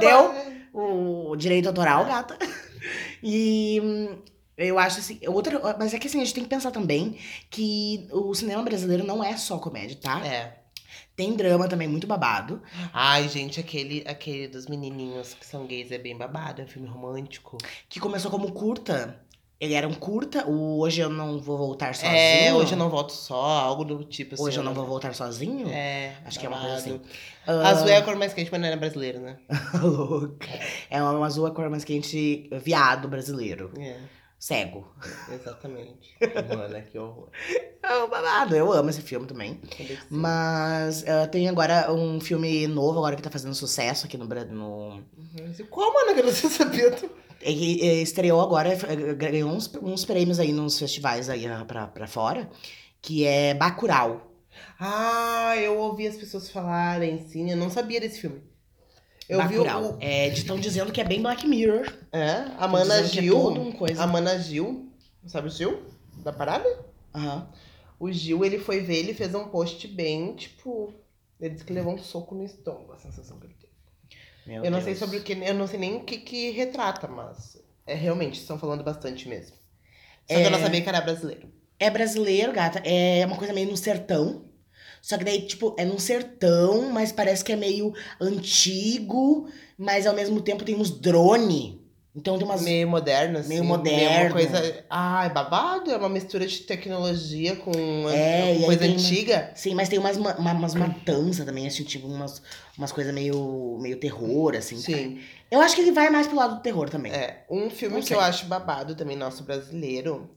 Deu? o direito autoral, gata. E hum, eu acho assim, outra, mas é que assim, a gente tem que pensar também que o cinema brasileiro não é só comédia, tá? É. Tem drama também muito babado. Ai, gente, aquele, aquele dos menininhos que são gays é bem babado, é um filme romântico. Que começou como curta. Ele era um curta, o Hoje Eu Não Vou Voltar Sozinho. É, hoje eu não volto só, algo do tipo assim. Hoje Eu Não Vou Voltar Sozinho? É, Acho que é uma coisa babado. assim. Azul é a cor mais quente, mas não era brasileiro, né? louca. É um azul a cor mais quente, viado brasileiro. É, Cego. exatamente. Mano, que horror. É um babado, eu amo esse filme também. Mas ah, tem agora um filme novo agora que tá fazendo sucesso aqui no Brasil. No... Qual, mano, que eu não sei saber? Ele estreou agora, eh, ganhou uns, uns prêmios aí nos festivais aí ah, pra, pra fora, que é Bacurau. Ah, eu ouvi as pessoas falarem, sim, eu não sabia desse filme. Eu vi Bacurau. o. É, estão dizendo que é bem Black Mirror. É, a Mana é Gil. um coisa. A Mana Gil. Sabe o Gil? Da parada? Aham. O Gil, ele foi ver, ele fez um post bem, tipo. Ele disse que levou um soco no estômago, a sensação que ele teve. Meu eu não sei Deus. sobre o que. Eu não sei nem o que, que retrata, mas. É realmente, estão falando bastante mesmo. Só que eu não É. sabia que era brasileiro. É brasileiro, gata. É uma coisa meio no sertão. Só que daí, tipo, é num sertão, mas parece que é meio antigo, mas ao mesmo tempo tem uns drone. Então tem umas. Meio moderno, assim. meio Uma moderno. coisa. Ah, é babado? É uma mistura de tecnologia com, É, coisa antiga. Sim, mas tem umas, ma- uma- umas matanças também, assim, tipo, umas, umas coisas meio, meio terror, assim. Sim. Eu acho que ele vai mais pro lado do terror também. É, um filme Não que sei. eu acho babado também, nosso brasileiro.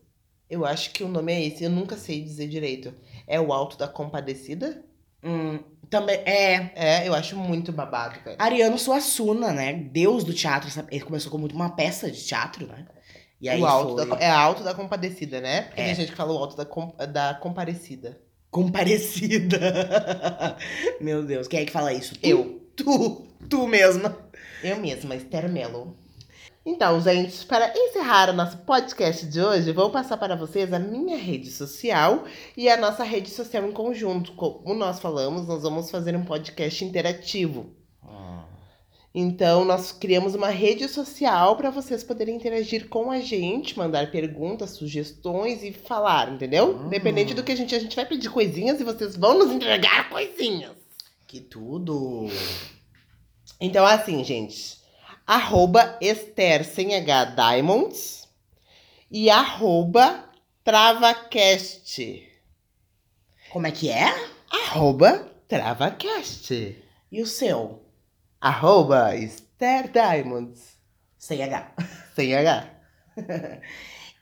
Eu acho que o nome é esse, eu nunca sei dizer direito. É o Alto da Compadecida? Hum, também, é. É, eu acho muito babado, velho. Ariano Suassuna, né? Deus do teatro. Ele começou como uma peça de teatro, né? E aí o alto foi da, é Alto da Compadecida, né? Porque É. tem gente que fala o Alto da, com, da Comparecida. comparecida. Meu Deus, quem é que fala isso? Tu? Eu. Tu, tu mesma. Eu mesma, Esther Mello. Então, gente, para encerrar o nosso podcast de hoje, vou passar para vocês a minha rede social e a nossa rede social em conjunto. Como nós falamos, nós vamos fazer um podcast interativo. Então, nós criamos uma rede social para vocês poderem interagir com a gente, mandar perguntas, sugestões e falar, entendeu? Hum. Independente do que a gente, a gente vai pedir coisinhas e vocês vão nos entregar coisinhas. Que tudo. Então, assim, gente. Arroba Esther sem H Diamonds e arroba TravaCast. Como é que é? Arroba TravaCast. E o seu? Arroba Esther Diamonds. Sem H. Sem H.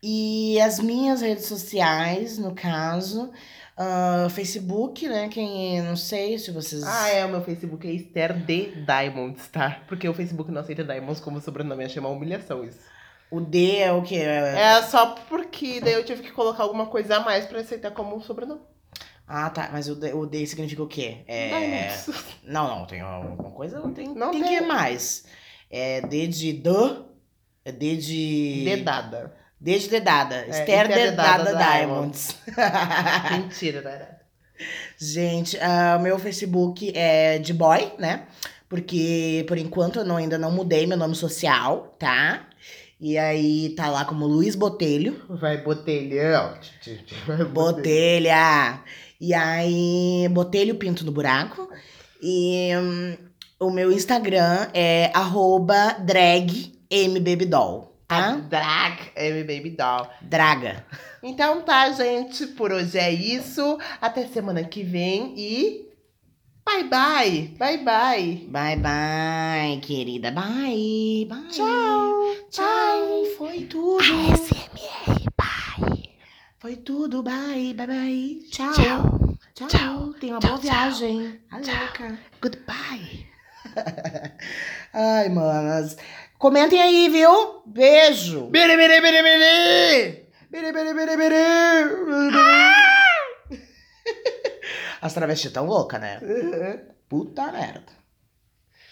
E as minhas redes sociais, no caso, ah, Facebook, né? Quem não sei se vocês. Ah, é, o meu Facebook é Esther D Diamonds, tá? Porque o Facebook não aceita Diamonds como sobrenome, achei uma humilhação isso. O D é o que? É só porque daí eu tive que colocar alguma coisa a mais pra aceitar como sobrenome. Ah, tá. Mas o D, o D significa o quê? É... Diamonds. Não, não. Tem alguma coisa? Tem, Não tem, tem. que ir mais. É D de D. É D de. Dedada. D de dedada. É, Esther Dedada, Diamonds. Mentira, né? Gente, ah, o meu Facebook é de boy, né? Porque por enquanto eu não- ainda não mudei meu nome social, tá? E aí tá lá como Luiz Botelho. Vai botelhão. Vai botelho. Botelha! E aí, Botelho Pinto no Buraco. E hum, o meu Instagram é arroba dragmbabydoll, A tá? drag M Baby Doll. Draga. Então tá, gente. Por hoje é isso. Até semana que vem e. Bye bye. Bye bye. Bye, bye, querida. Bye, bye. Tchau. Tchau. Foi tudo. ASMR. Bye. Foi tudo. Bye, bye, bye. Tchau. Tchau. Tchau. Tchau. Tenha uma Tchau, boa tchau. viagem. Tchau. louca. Goodbye. Ai, manas. Comentem aí, viu? Beijo. Biri, biri, biri, biri. Biri, biri, biri, biri. As travestis tão loucas, né? Puta merda.